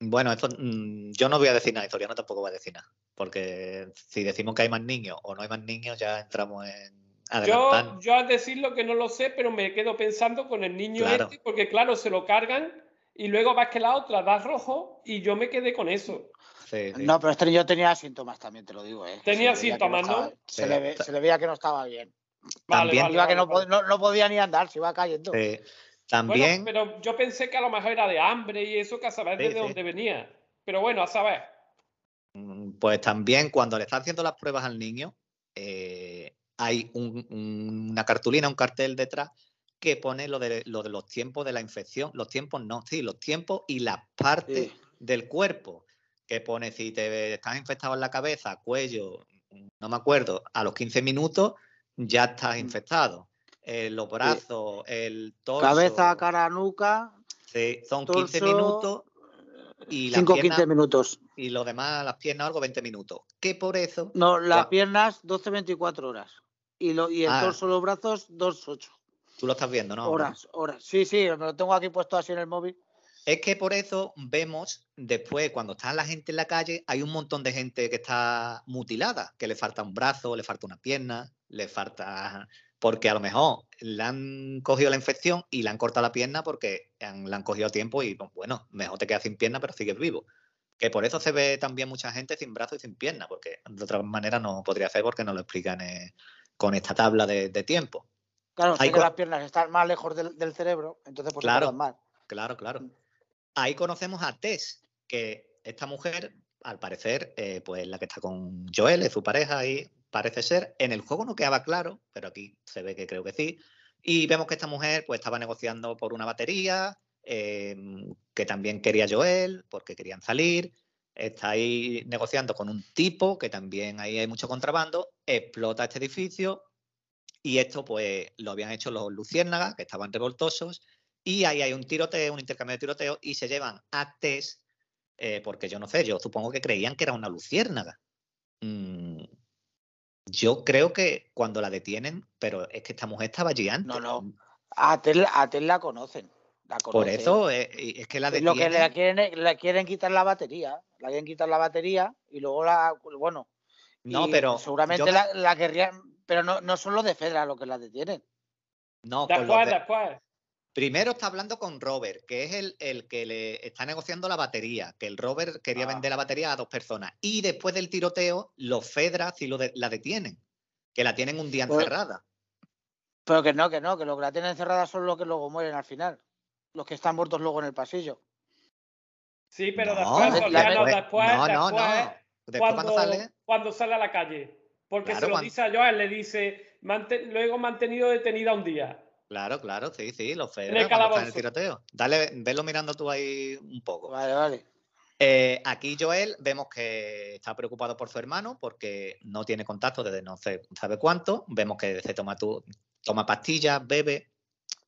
Bueno, esto, mm, yo no voy a decir nada, historia no tampoco va a decir nada, porque si decimos que hay más niños o no hay más niños ya entramos en yo, yo, al decirlo que no lo sé, pero me quedo pensando con el niño este, porque claro, se lo cargan y luego vas que la otra da rojo y yo me quedé con eso. No, pero este niño tenía síntomas también, te lo digo. ¿eh? Tenía síntomas, ¿no? Se, le veía que no estaba bien. también iba que no, podía ni andar, se iba cayendo. También. pero yo pensé que a lo mejor era de hambre y eso, que a saber desde dónde venía. Pero bueno, a saber. Mm, pues también cuando le están haciendo las pruebas al niño, eh, hay una cartulina, un cartel detrás que pone lo de, lo de, los tiempos de la infección. Los tiempos no, sí, los tiempos y las partes del cuerpo. Que pone si te estás infectado en la cabeza, cuello, no me acuerdo, a los 15 minutos ya estás mm. infectado. Eh, los brazos, el torso. Cabeza, cara, nuca. Sí, son 15 minutos. Y 5 15 minutos. Y lo demás, las piernas, algo 20 minutos. Que por eso. No, las piernas 12-24 horas y, lo, y el ah. torso, los brazos, 2,8. Tú lo estás viendo, ¿no? Horas, horas. Sí, sí, me lo tengo aquí puesto así en el móvil. Es que por eso vemos después, cuando está la gente en la calle, hay un montón de gente que está mutilada, que le falta un brazo, le falta una pierna, le falta. Porque a lo mejor le han cogido la infección y le han cortado la pierna porque le han cogido tiempo y, bueno, mejor te quedas sin pierna, pero sigues vivo. Que por eso se ve también mucha gente sin brazo y sin pierna, porque de otra manera no podría ser porque no lo explican con esta tabla de, tiempo. Claro, si las piernas están más lejos del, cerebro, entonces pues claro, más. Claro, claro. Mm. Ahí conocemos a Tess, que esta mujer al parecer, eh, pues la que está con Joel, es su pareja, y parece ser. En el juego no quedaba claro, pero aquí se ve que creo que sí. Y vemos que esta mujer pues estaba negociando por una batería, em, que también quería Joel, porque querían salir. Está ahí negociando con un tipo, que también ahí hay mucho contrabando. Explota este edificio. Y esto pues lo habían hecho los luciérnagas, que estaban revoltosos. Y ahí hay un tiroteo, un intercambio de tiroteo, y se llevan a Tess, eh, porque yo no sé, yo supongo que creían que era una luciérnaga. Mm, yo creo que cuando la detienen, pero es que esta mujer estaba allí antes. No, no. A Tel, a Tel la conocen. La Por eso eh, es, que la Lo que detienen. le quieren, le quieren quitar la batería. La quieren quitar la batería y luego la. Bueno. No, pero Seguramente yo la, la querrían. Pero no, no son los de Fedra los que la detienen. No, de- después. Primero está hablando con Robert, que es el, el que le está negociando la batería, que el Robert quería Ah. vender la batería a dos personas. Y después del tiroteo, los Fedras sí lo de- la detienen, que la tienen un día Pues- encerrada. Pero que no, que no, que los que la tienen encerrada son los que luego mueren al final. Los que están muertos luego en el pasillo. Sí, pero No, después, después- Soriano, después- después, no, no, después, no. Después cuando, cuando sale, cuando sale a la calle. Porque Claro, se lo cuando- dice a Joel, le dice, "Mante- luego mantenido detenida un día. claro, claro, sí, sí, los el Fedras cuando están en el calabozo. tiroteo. Dale, velo mirando tú ahí un poco. Vale, vale. Eh, aquí Joel vemos que está preocupado por su hermano porque no tiene contacto desde no sé, sabe cuánto. Vemos que se toma, tu, toma pastillas, bebe,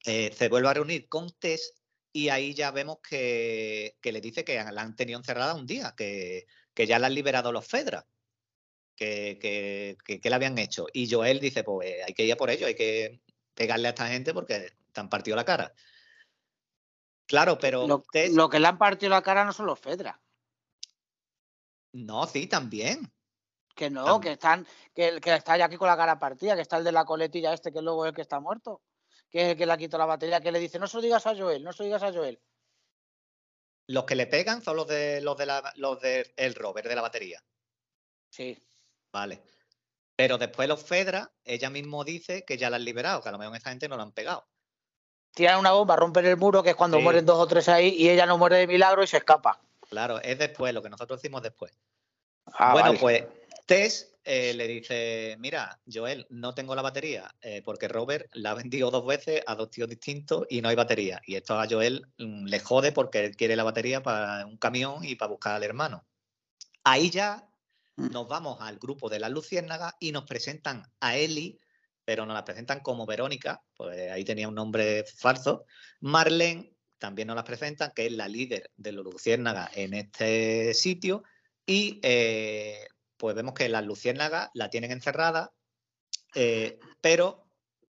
eh, se vuelve a reunir con Tess y ahí ya vemos que, que le dice que la han tenido encerrada un día, que, que ya la han liberado los Fedras, que, que, que, que le habían hecho. Y Joel dice, pues hay que ir a por ello, hay que pegarle a esta gente porque te han partido la cara. Claro, pero Lo, Tess- lo que le han partido la cara no son los Fedra. no, sí, también. Que no, que están, que, que está ya aquí con la cara partida, que está el de la coletilla este, que luego es el que está muerto. Que es el que le ha quitado la batería, que le dice, no se lo digas a Joel, no se lo digas a Joel. Los que le pegan son los de los de la, los de el Robert de la batería. Sí. Vale. Pero después los Fedra, ella mismo dice que ya la han liberado, que a lo mejor esa gente no la han pegado. Tiran una bomba, rompen el muro, que es cuando Sí. mueren dos o tres ahí, y ella no muere de milagro y se escapa. Claro, es después, lo que nosotros decimos después. Ah, bueno, vale. pues Tess eh, le dice, mira, Joel, no tengo la batería, eh, porque Robert la ha vendido dos veces a dos tíos distintos y no hay batería. Y esto a Joel mm, le jode porque él quiere la batería para un camión y para buscar al hermano. Ahí ya Mm. nos vamos al grupo de las Luciérnagas y nos presentan a Eli, pero nos la presentan como Verónica, pues ahí tenía un nombre falso. Marlene también nos la presentan, que es la líder de los Luciérnagas en este sitio. Y eh, pues vemos que las Luciérnagas la tienen encerrada, eh, pero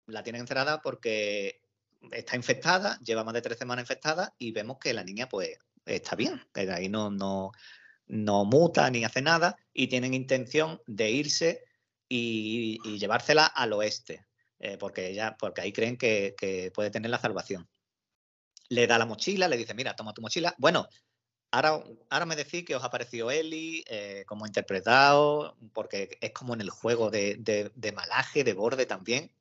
la tienen encerrada porque está infectada, lleva más de tres semanas infectada y vemos que la niña pues está bien, que de ahí no, no, no muta ni hace nada y tienen intención de irse y, y llevársela al oeste, eh, porque, ella, porque ahí creen que, que puede tener la salvación. Le da la mochila, le dice, mira, toma tu mochila. Bueno, ahora, ahora me decís que os ha parecido Eli, eh, cómo ha interpretado, porque es como en el juego de, malaje, de borde también.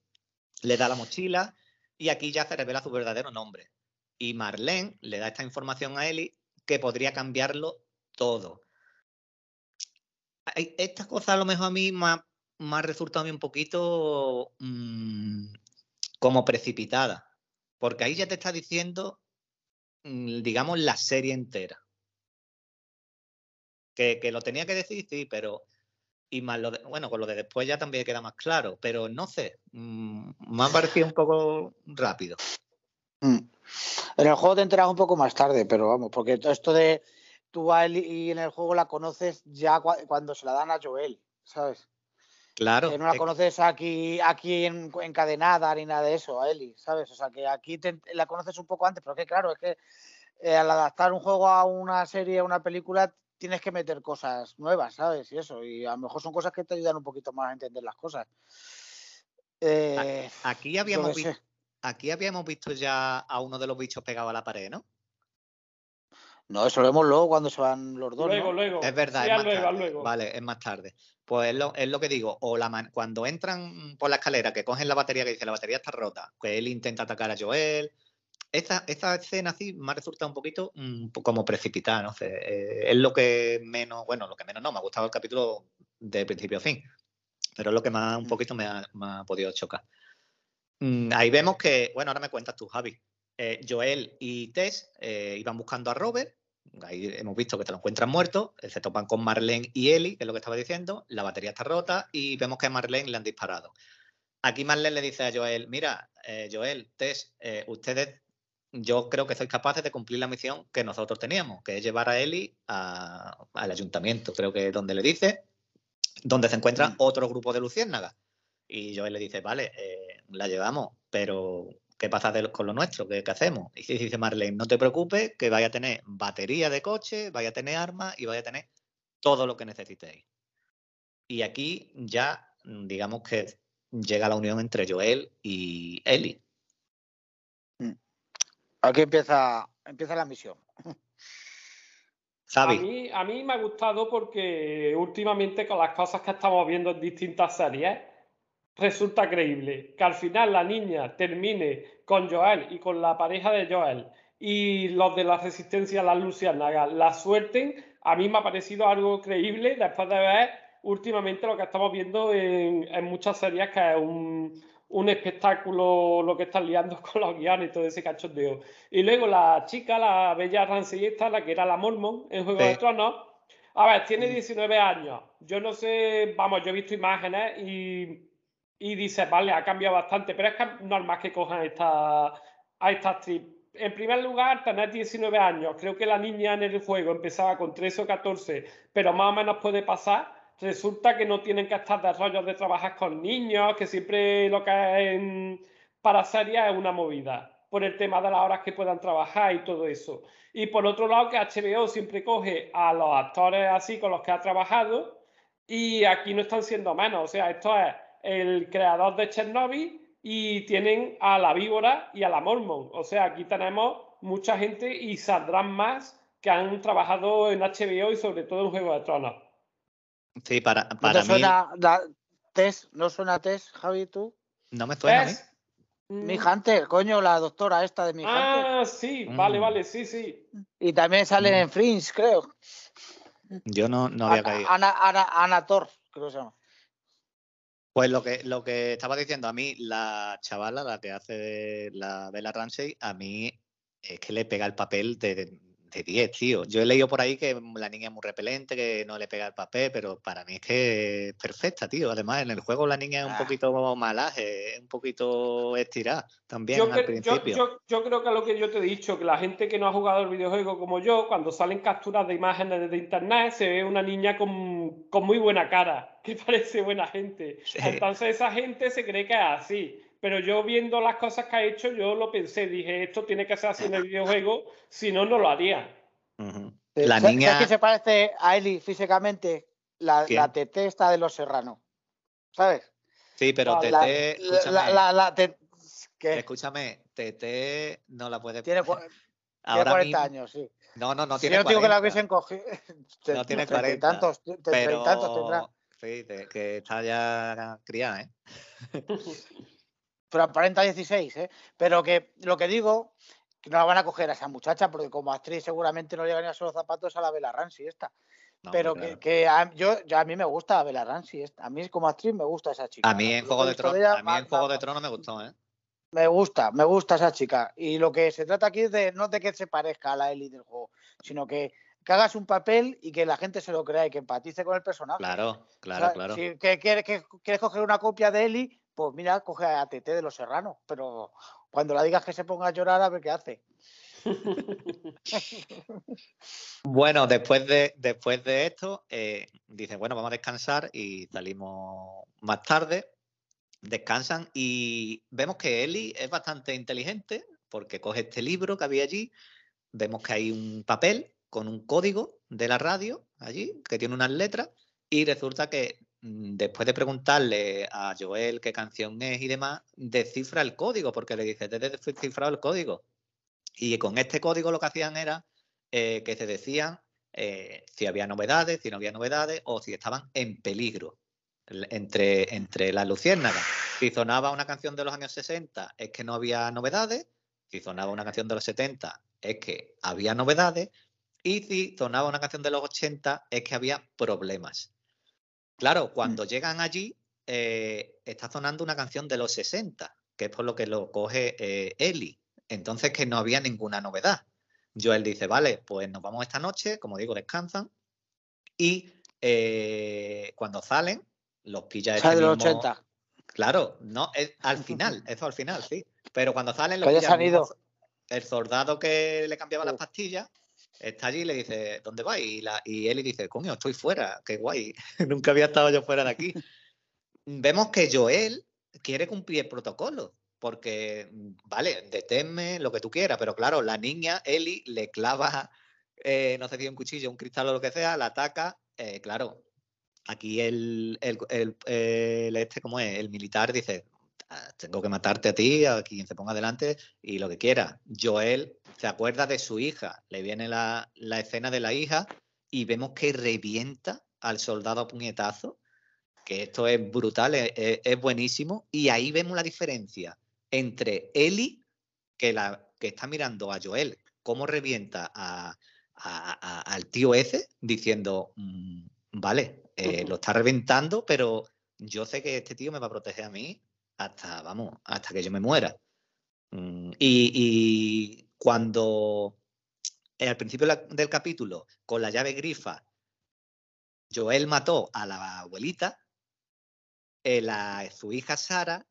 Le da la mochila y aquí ya se revela su verdadero nombre. Y Marlene le da esta información a Eli que podría cambiarlo todo. Estas cosas a lo mejor a mí me ha, me resultado a mí un poquito mm, como precipitada, porque ahí ya te está diciendo, mm, digamos, la serie entera. Que, que lo tenía que decir, sí, pero... Y más lo de- bueno, con lo de después ya también queda más claro, pero no sé, mm, me ha parecido un poco rápido. Mm. En el juego te enteras un poco más tarde, pero vamos, porque todo esto de tú a Eli y en el juego la conoces ya cua- cuando se la dan a Joel, ¿sabes? Claro, Que no la es- conoces aquí, aquí en- encadenada ni nada de eso, a Eli, ¿sabes? O sea, que aquí te- la conoces un poco antes, pero que claro, es que eh, al adaptar un juego a una serie, a una película, tienes que meter cosas nuevas, ¿sabes? Y eso, y a lo mejor son cosas que te ayudan un poquito más a entender las cosas. Eh, aquí habíamos visto, aquí habíamos visto ya a uno de los bichos pegado a la pared, ¿no? No, eso lo vemos luego cuando se van los dos. Luego, ¿no? luego. Es verdad, Sí, es haz más luego, haz tarde. luego. Vale, es más tarde. Pues es lo, es lo que digo. O la man- cuando entran por la escalera, que cogen la batería, que dice la batería está rota, que él intenta atacar a Joel. Esta, esta escena así me ha resultado un poquito mm, como precipitada, no sé. Eh, es lo que menos, bueno, lo que menos no, me ha gustado el capítulo de principio a fin, pero es lo que más un poquito me ha, podido chocar. Mm, ahí vemos que, bueno, ahora me cuentas tú, Javi. Eh, Joel y Tess eh, iban buscando a Robert. Ahí hemos visto que te lo encuentran muerto. Se topan con Marlene y Ellie, que es lo que estaba diciendo. La batería está rota y vemos que a Marlene le han disparado. Aquí Marlene le dice a Joel: Mira, Joel, Tess, ustedes yo creo que sois capaces de cumplir la misión que nosotros teníamos, que es llevar a Eli al ayuntamiento, creo que es donde le dice, donde se encuentra mm. otro grupo de luciérnagas. Y Joel le dice, vale, eh, la llevamos, pero ¿qué pasa con lo nuestro? ¿Qué, hacemos? Y dice Marlene, no te preocupes, que vaya a tener batería de coche, vaya a tener armas y vaya a tener todo lo que necesitéis. Y aquí ya, digamos que llega la unión entre Joel y Eli. Aquí empieza, empieza la misión. A mí, a mí me ha gustado porque últimamente con las cosas que estamos viendo en distintas series, resulta creíble que al final la niña termine con Joel y con la pareja de Joel y los de la resistencia a las luciérnagas la suelten, a mí me ha parecido algo creíble después de ver últimamente lo que estamos viendo en, en muchas series que es un, un espectáculo lo que están liando con los guiones y todo ese cachondeo. Y luego la chica, la bella rancillista, la que era la Mormon en Juego de Tronos, a ver, tiene 19 años. Yo no sé, vamos, yo he visto imágenes y, y dice, vale, ha cambiado bastante, pero es que normal que cojan esta, a esta actriz. En primer lugar, tener 19 años. Creo que la niña en el juego empezaba con 13 o 14, pero más o menos puede pasar resulta que no tienen que estar de rollos de trabajar con niños, que siempre lo que es para series es una movida, por el tema de las horas que puedan trabajar y todo eso. Y por otro lado, que HBO siempre coge a los actores así con los que ha trabajado y aquí no están siendo menos. O sea, esto es el creador de Chernobyl y tienen a la víbora y a la Mormon. O sea, aquí tenemos mucha gente y saldrán más que han trabajado en HBO y sobre todo en Juego de Tronos. Sí, para, para ¿No suena test, ¿No suena test, Javi, tú? No me suena a mí. Mi Hunter, coño, la doctora esta de mi Ah, sí, vale, mm. vale, sí, sí. Y también sale en mm. Fringe, creo. Yo no, no había caído. Ana, Ana, Ana Thor, creo que se llama. Pues lo que, lo que estaba diciendo a mí, la chavala, la que hace la Bella Ramsey, a mí es que le pega el papel de, de 10, tío. Yo he leído por ahí que la niña es muy repelente, que no le pega el papel, pero para mí es que es perfecta, tío. Además, en el juego la niña es un ah. poquito malaje, es un poquito estirada también yo al principio. Yo, creo que lo que yo te he dicho, que la gente que no ha jugado el videojuego como yo, cuando salen capturas de imágenes de internet, se ve una niña con, con muy buena cara, que parece buena gente. Entonces esa gente se cree que es así pero yo viendo las cosas que ha hecho, yo lo pensé, dije, esto tiene que ser así en el videojuego, si no, no lo haría. La niña... ¿Sabes que se parece a Eli físicamente? La, la TT está de los serranos, ¿sabes? Sí, pero TT... La, la, Escúchame, TT no la puede... Tiene, Ahora 40 años, sí. No, no, no tiene si yo digo que la hubiesen cogido... no tiene 40. Tantos, pero... tantos tendrá. Sí, que está ya criada, ¿eh? pero aparenta 16, ¿eh? Pero que lo que digo, que no la van a coger a esa muchacha, porque como actriz seguramente no le a los zapatos a la Bella Ramsey esta. pero que, a, yo, a mí me gusta Bella Ramsey. A mí como actriz me gusta esa chica. A mí en Juego de Tronos, a mí en Juego de Tronos me gustó, ¿eh? Me gusta, me gusta esa chica. Y lo que se trata aquí es de no de que se parezca a la Ellie del juego, sino que, hagas un papel y que la gente se lo crea y que empatice con el personaje. Claro, claro, claro. Si que, quieres, que, quieres coger una copia de Ellie, pues mira, coge a TT de los Serranos, pero cuando la digas que se ponga a llorar, a ver qué hace. bueno, después de, después de esto, eh, dicen, bueno, vamos a descansar y salimos más tarde. Descansan y vemos que Eli es bastante inteligente porque coge este libro que había allí. Vemos que hay un papel con un código de la radio allí que tiene unas letras y resulta que después de preguntarle a Joel qué canción es y demás, descifra el código, porque le dice, te he descifrado el código. Y con este código lo que hacían era eh, que se decían eh, si había novedades, si no había novedades o si estaban en peligro entre, entre las luciérnagas. Si sonaba una canción de los años 60 es que no había novedades, Si sonaba una canción de los 70 es que había novedades y si sonaba una canción de los 80 es que había problemas. Claro, cuando llegan allí eh, está sonando una canción de los 60, que es por lo que lo coge eh, Eli. Entonces que no había ninguna novedad. Joel dice, vale, pues nos vamos esta noche, como digo, descansan. Y eh, cuando salen, los pilla este de los mismo- 80. Claro, no, es al final, eso al final, sí. Pero cuando salen, los ya pilla el soldado que le cambiaba las pastillas está allí y le dice, ¿dónde vas? Y, la, y Eli dice, coño, estoy fuera, qué guay, nunca había estado yo fuera de aquí. Vemos que Joel quiere cumplir el protocolo, porque, vale, deténme, lo que tú quieras, pero claro, la niña, Eli, le clava, eh, no sé si un cuchillo, un cristal o lo que sea, la ataca, eh, claro, aquí el, el, el- el este, ¿cómo es? El militar dice, "Ah, tengo que matarte a ti, a quien se ponga delante y lo que quiera. Joel se acuerda de su hija, le viene la, la escena de la hija y vemos que revienta al soldado a puñetazo, que esto es brutal, es, es- es buenísimo, y ahí vemos la diferencia entre Eli, que, la, que está mirando a Joel, cómo revienta a, a- a- al tío ese, diciendo, "Mm, vale, eh, lo está reventando, pero yo sé que este tío me va a proteger a mí hasta, vamos, hasta que yo me muera. Mm, Y, y cuando eh, al principio del capítulo, con la llave grifa, Joel mató a la abuelita, eh, la- su hija Sara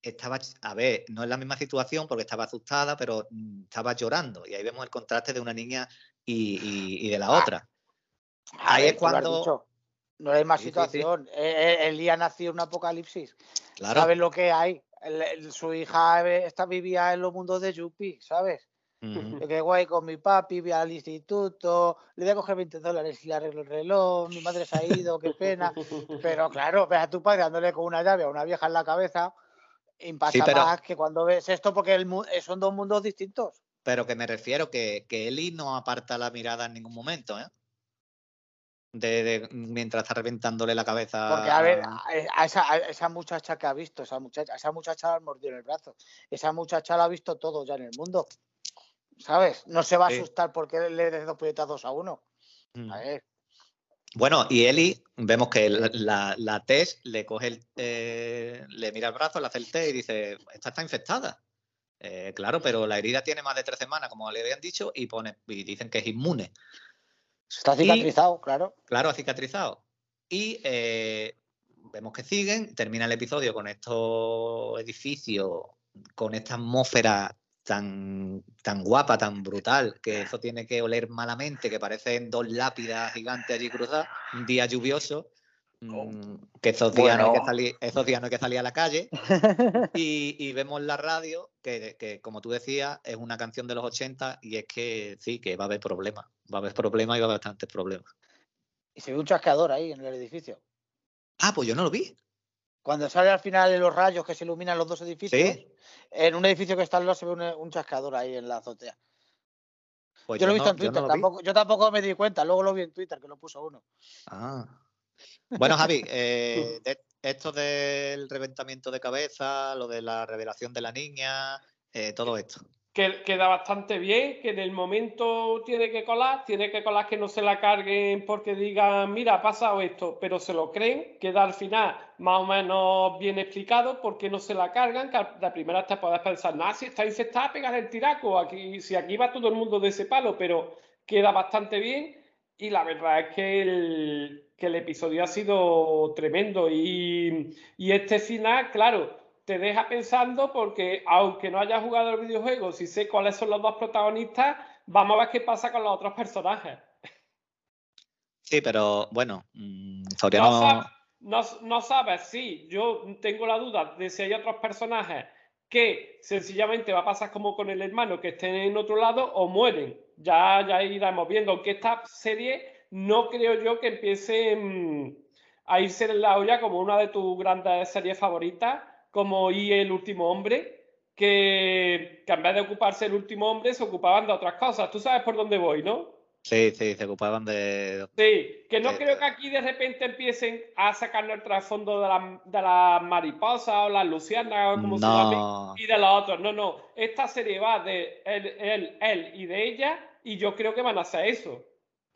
estaba, a ver, no es la misma situación porque estaba asustada, pero mm, estaba llorando. Y ahí vemos el contraste de una niña y, y- y de la Ah, otra. Ahí ver, es cuando-. No hay más Sí, sí, sí. situación. Eh, El día nació un apocalipsis. Claro. ¿Sabes lo que hay? El- el- su hija eh, esta vivía en los mundos de Yuppie, ¿sabes? Yo qué guay con mi papi, voy al instituto, le voy a coger 20 dólares y le arreglo el reloj, mi madre se ha ido, qué pena. Pero claro, ves a tu padre dándole con una llave a una vieja en la cabeza, impacta pero- más que cuando ves esto porque el mu- eh, son dos mundos distintos. Pero que me refiero que, que Eli no aparta la mirada en ningún momento, ¿eh? De, de- mientras está reventándole la cabeza. Porque, a ver, a, a esa, a esa muchacha que ha visto, esa muchacha, a esa muchacha la han mordido en el brazo. Esa muchacha la ha visto todo ya en el mundo. ¿Sabes? No se va a Sí. asustar porque le des dos puñetazos a uno. Mm. A ver. Bueno, y Eli, vemos que la, la, la Tess le coge el, eh, le mira el brazo, le hace el test y dice, esta está infectada. Eh, claro, pero la herida tiene más de tres semanas, como le habían dicho, y pone, y dicen que es inmune. Está Y- cicatrizado, claro. Claro, ha cicatrizado. Y eh, vemos que siguen, termina el episodio con estos edificios, con esta atmósfera tan, tan guapa, tan brutal, que eso tiene que oler malamente, que parecen dos lápidas gigantes allí cruzadas, un día lluvioso, que esos días, no hay que salir, esos días no hay que salir a la calle. Y, y vemos la radio, que, que, como tú decías, es una canción de los 80 y es que sí, que va a haber problemas, va a haber problemas y va a haber bastantes problemas. Y se ve un chasqueador ahí en el edificio. Ah, pues yo no lo vi. Cuando sale al final de los rayos que se iluminan los dos edificios, Sí. en un edificio que está al lado se ve un, un chasqueador ahí en la azotea. Pues yo lo he no- visto en yo Twitter, no lo vi. tampoco, yo tampoco me di cuenta, luego lo vi en Twitter que lo puso uno. Ah. Bueno, Javi, eh, de- esto del reventamiento de cabeza, lo de la revelación de la niña, eh, todo esto. que queda bastante bien, que en el momento tiene que colar, tiene que colar que no se la carguen porque digan, mira, ha pasado esto, pero se lo creen, queda al final más o menos bien explicado por qué no se la cargan, que a la primera te puedes pensar, nada, si está infectada, pegar el tiraco, aquí, si aquí va todo el mundo de ese palo, pero queda bastante bien y la verdad es que el, que el episodio ha sido tremendo y, y este final, claro, te deja pensando porque aunque no haya jugado el videojuego, si sé cuáles son los dos protagonistas, vamos a ver qué pasa con los otros personajes. Sí, pero bueno, mm, No, sab- no, no sabes, sí, yo tengo la duda de si hay otros personajes que sencillamente va a pasar como con el hermano, que estén en otro lado o mueren. Ya, ya iremos viendo, aunque esta serie no creo yo que empiece mm, a irse en la olla como una de tus grandes series favoritas, como Y el último hombre, que, que en vez de ocuparse el último hombre se ocupaban de otras cosas. Tú sabes por dónde voy, ¿no? Sí, sí, se ocupaban de. Sí, que no creo que aquí de repente empiecen a sacarnos el trasfondo de las de las mariposas o las lucianas o como se llame No. y de los otros. No, no. Esta serie va de él, él, él y de ella y yo creo que van a hacer eso.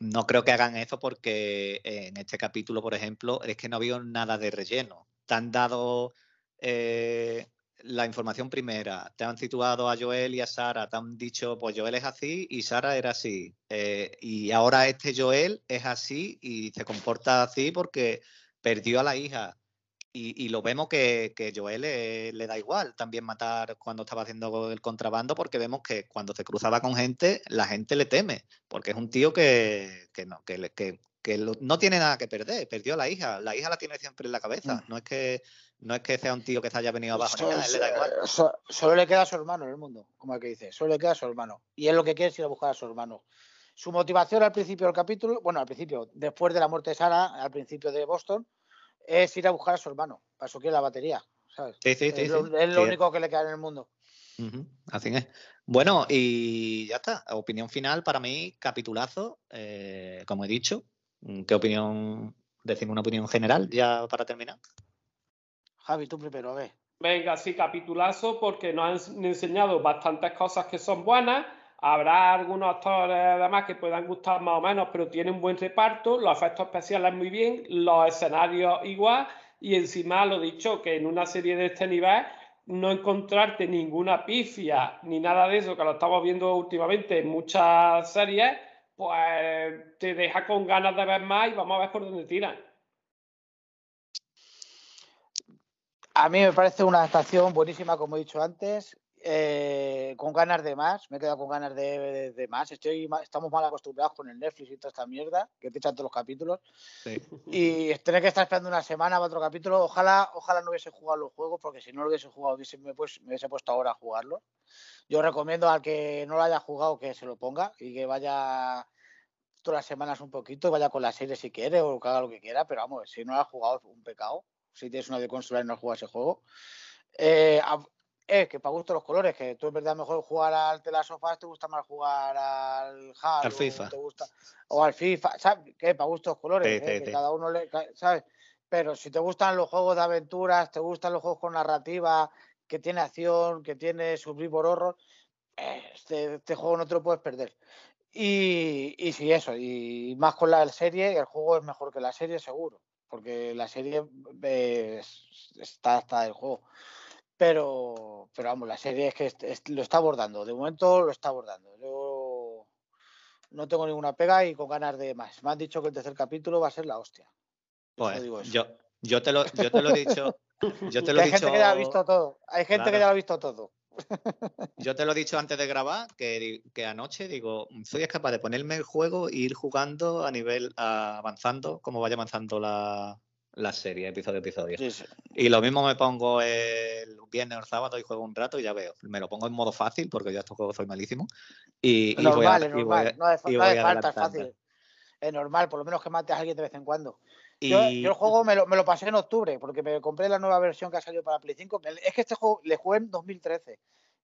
No creo que hagan eso porque en este capítulo, por ejemplo, es que no había nada de relleno. Te han dado eh, la información primera, te han situado a Joel y a Sara, te han dicho, pues Joel es así y Sara era así. Eh, y ahora este Joel es así y se comporta así porque perdió a la hija. Y, y lo vemos que, que Joel eh, le da igual también matar cuando estaba haciendo el contrabando, porque vemos que cuando se cruzaba con gente, la gente le teme, porque es un tío que, que no, que, le- que- que lo- no tiene nada que perder, perdió a la hija, la hija la tiene siempre en la cabeza, no es que no es que sea un tío que se haya venido abajo, ni So- nada, a él le da igual. so- so- solo le queda a su hermano en el mundo, como el que dice, solo le queda a su hermano. Y él lo que quiere es ir a buscar a su hermano. Su motivación al principio del capítulo, bueno, al principio, después de la muerte de Sara, al principio de Boston, es ir a buscar a su hermano, para eso quiere la batería, ¿sabes? Sí, sí, sí. es lo, es único que le queda en el mundo. Así es. Bueno, y ya está. Opinión final para mí, capitulazo, eh, como he dicho. ¿Qué opinión? Decimos una opinión general ya para terminar. Javi, tú primero, a ver. Venga, sí, capitulazo, porque nos han enseñado bastantes cosas que son buenas. Habrá algunos actores además que puedan gustar más o menos, pero tiene un buen reparto, los efectos especiales muy bien, los escenarios igual, y encima lo dicho, que en una serie de este nivel no encontrarte ninguna pifia ni nada de eso, que lo estamos viendo últimamente en muchas series, pues te deja con ganas de ver más y vamos a ver por dónde tiran. A mí me parece una adaptación buenísima, como he dicho antes, eh, con ganas de más. Me he quedado con ganas de, de- de más. Estoy, estamos mal acostumbrados con el Netflix y toda esta mierda, que te echan todos los capítulos. Sí. Y tener que estar esperando una semana para otro capítulo. Ojalá, ojalá no hubiese jugado los juegos, porque si no lo hubiese jugado, hubiese- me, pues- me hubiese puesto ahora a jugarlo. Yo recomiendo al que no lo haya jugado que se lo ponga y que vaya todas las semanas un poquito, y vaya con la serie si quiere o que haga lo que quiera, pero vamos, si no lo has jugado es un pecado. Si tienes una de consola y no has jugado ese juego. Eh, es que para gusto los colores, que tú en verdad mejor jugar al The Last of Us, te gusta más jugar al Halo, Al FIFA. te gusta, o al FIFA, ¿sabes? Que para gustos colores, Sí, ¿eh? sí, que sí. cada uno le, ¿sabes? Pero si te gustan los juegos de aventuras, te gustan los juegos con narrativa, que tiene acción, que tiene Survivor Horror, eh, este, este juego no te lo puedes perder. Y, y sí, eso, y más con la serie, el juego es mejor que la serie, seguro, porque la serie eh, es- está hasta el juego. Pero, pero vamos, la serie es que lo está abordando, de momento lo está abordando. Yo no tengo ninguna pega y con ganas de más. Me han dicho que el tercer capítulo va a ser la hostia. Yo Pues, digo eso. yo, yo, te lo, yo te lo he dicho. Yo te lo he hay dicho. gente que ya lo ha visto todo. Hay gente que ya lo ha visto todo. Yo te lo he dicho antes de grabar, que, que anoche digo, soy capaz de ponerme el juego e ir jugando a nivel a- avanzando, como vaya avanzando la, la serie, episodio a episodio. Sí, sí. Y lo mismo me pongo el viernes o el sábado y juego un rato y ya veo. Me lo pongo en modo fácil porque yo a estos juegos soy malísimo. Y, y voy normal, a- es y voy normal. a- no hace, no hace falta, es fácil. Es normal, por lo menos que mates a alguien de vez en cuando. Yo, Y- yo el juego me lo, me lo pasé en octubre, porque me compré la nueva versión que ha salido para Play 5. El- Es que este juego le jugué en 2013.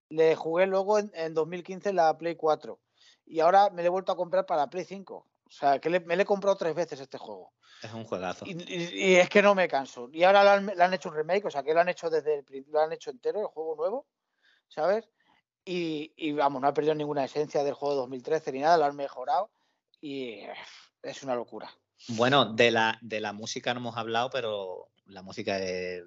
Le jugué luego en, en 2015 la Play 4. Y ahora me lo he vuelto a comprar para Play 5. O sea, que le- me lo he comprado tres veces este juego. Es un juegazo. Y, y- y es que no me canso. Y ahora le han, hecho un remake, o sea, que lo han hecho desde el lo han hecho entero, el juego nuevo, ¿sabes? Y, y, vamos, no ha perdido ninguna esencia del juego de 2013 ni nada, lo han mejorado y es una locura. Bueno, de la, de la música no hemos hablado, pero la música es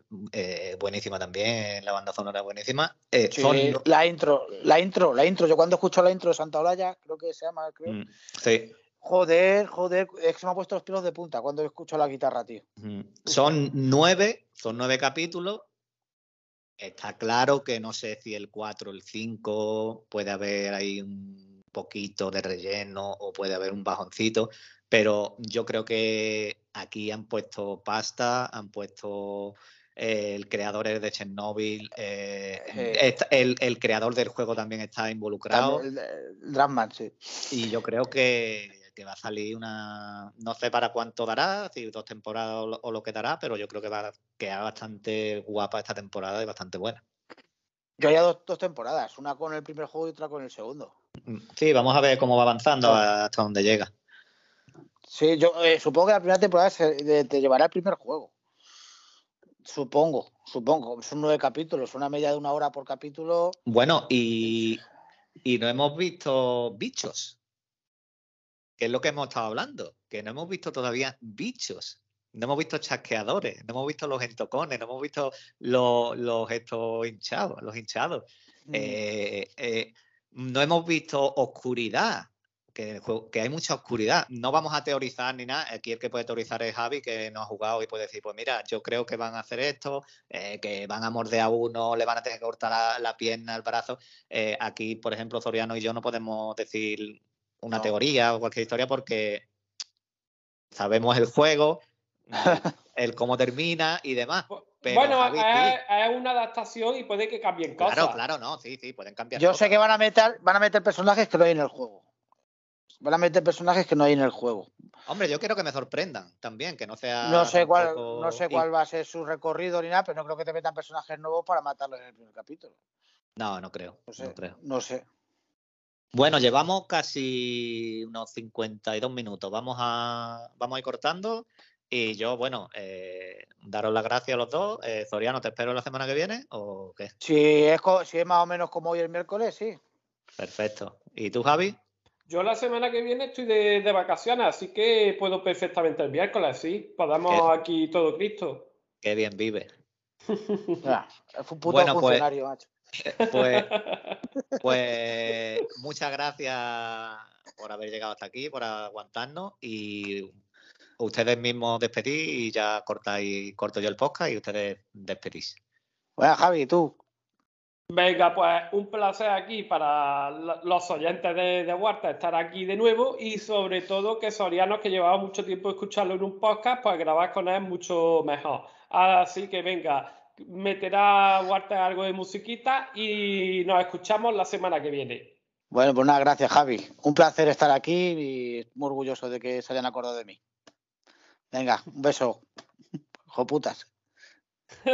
buenísima también, la banda sonora es buenísima. Eh, Sí, son- la intro, la intro, la intro. Yo cuando escucho la intro de Santa Olaya, creo que se llama, creo. Mm, sí, Joder, joder, es que se me ha puesto los pelos de punta cuando escucho la guitarra, tío. Mm, Son nueve, son nueve capítulos. Está claro que no sé si el 4 el 5 puede haber ahí un poquito de relleno o puede haber un bajoncito, pero yo creo que aquí han puesto pasta, han puesto eh, el creador es de Chernobyl, eh, Eh. el, el creador del juego también está involucrado. El, el sí. Y yo creo que, va a salir una. No sé para cuánto dará, si dos temporadas o lo, que dará, pero yo creo que va a quedar bastante guapa esta temporada y bastante buena. Yo ya dos, dos temporadas, una con el primer juego y otra con el segundo. Sí, vamos a ver cómo va avanzando hasta donde llega. Sí, yo eh, supongo que la primera temporada te llevará el primer juego. Supongo, supongo. Son nueve capítulos, una media de una hora por capítulo. Bueno, y, y no hemos visto bichos, que es lo que hemos estado hablando, que no hemos visto todavía bichos. No hemos visto chasqueadores, no hemos visto los entocones, no hemos visto los, los estos hinchados, los hinchados. Mm. Eh, eh, no hemos visto oscuridad, que, que, hay mucha oscuridad. No vamos a teorizar ni nada. Aquí el que puede teorizar es Javi, que no ha jugado y puede decir, pues mira, yo creo que van a hacer esto, eh, que van a morder a uno, le van a tener que cortar la, pierna, el brazo. aquí, por ejemplo, Zoriano y yo no podemos decir una teoría o cualquier historia porque sabemos el juego, el cómo termina y demás. bueno, es, una adaptación y puede que cambien cosas. Claro, claro, no, sí, sí, pueden cambiar. Yo sé que van a meter, van a meter personajes que no hay en el juego. Van a meter personajes que no hay en el juego. Hombre, yo quiero que me sorprendan también, que no sea. No sé cuál, no sé cuál va a ser su recorrido ni nada, pero no creo que te metan personajes nuevos para matarlos en el primer capítulo. No, no creo. No, sé, no creo. No sé. Bueno, llevamos casi unos 52 minutos. Vamos a, vamos a ir cortando. Y yo, bueno, eh, daros las gracias a los dos. Eh, Zoriano, ¿te espero la semana que viene o qué? Si es, si es más o menos como hoy el miércoles, sí. Perfecto. ¿Y tú, Javi? Yo la semana que viene estoy de, vacaciones, así que puedo perfectamente el miércoles, sí. Podamos aquí todo Cristo. Qué bien vive. es un puto bueno, pues, funcionario, macho. Pues, pues muchas gracias por haber llegado hasta aquí, por aguantarnos y ustedes mismos despedís y ya cortáis, corto yo el podcast y ustedes despedís. Bueno, Javi, ¿tú? Venga, pues un placer aquí para los oyentes de, de Huerta estar aquí de nuevo y sobre todo que Soriano, que llevaba mucho tiempo escucharlo en un podcast, pues grabar con él mucho mejor. Así que venga, meterá Huerta algo de musiquita y nos escuchamos la semana que viene. Bueno, pues nada, gracias Javi. Un placer estar aquí y muy orgulloso de que se hayan acordado de mí. Venga, un beso. Joputas.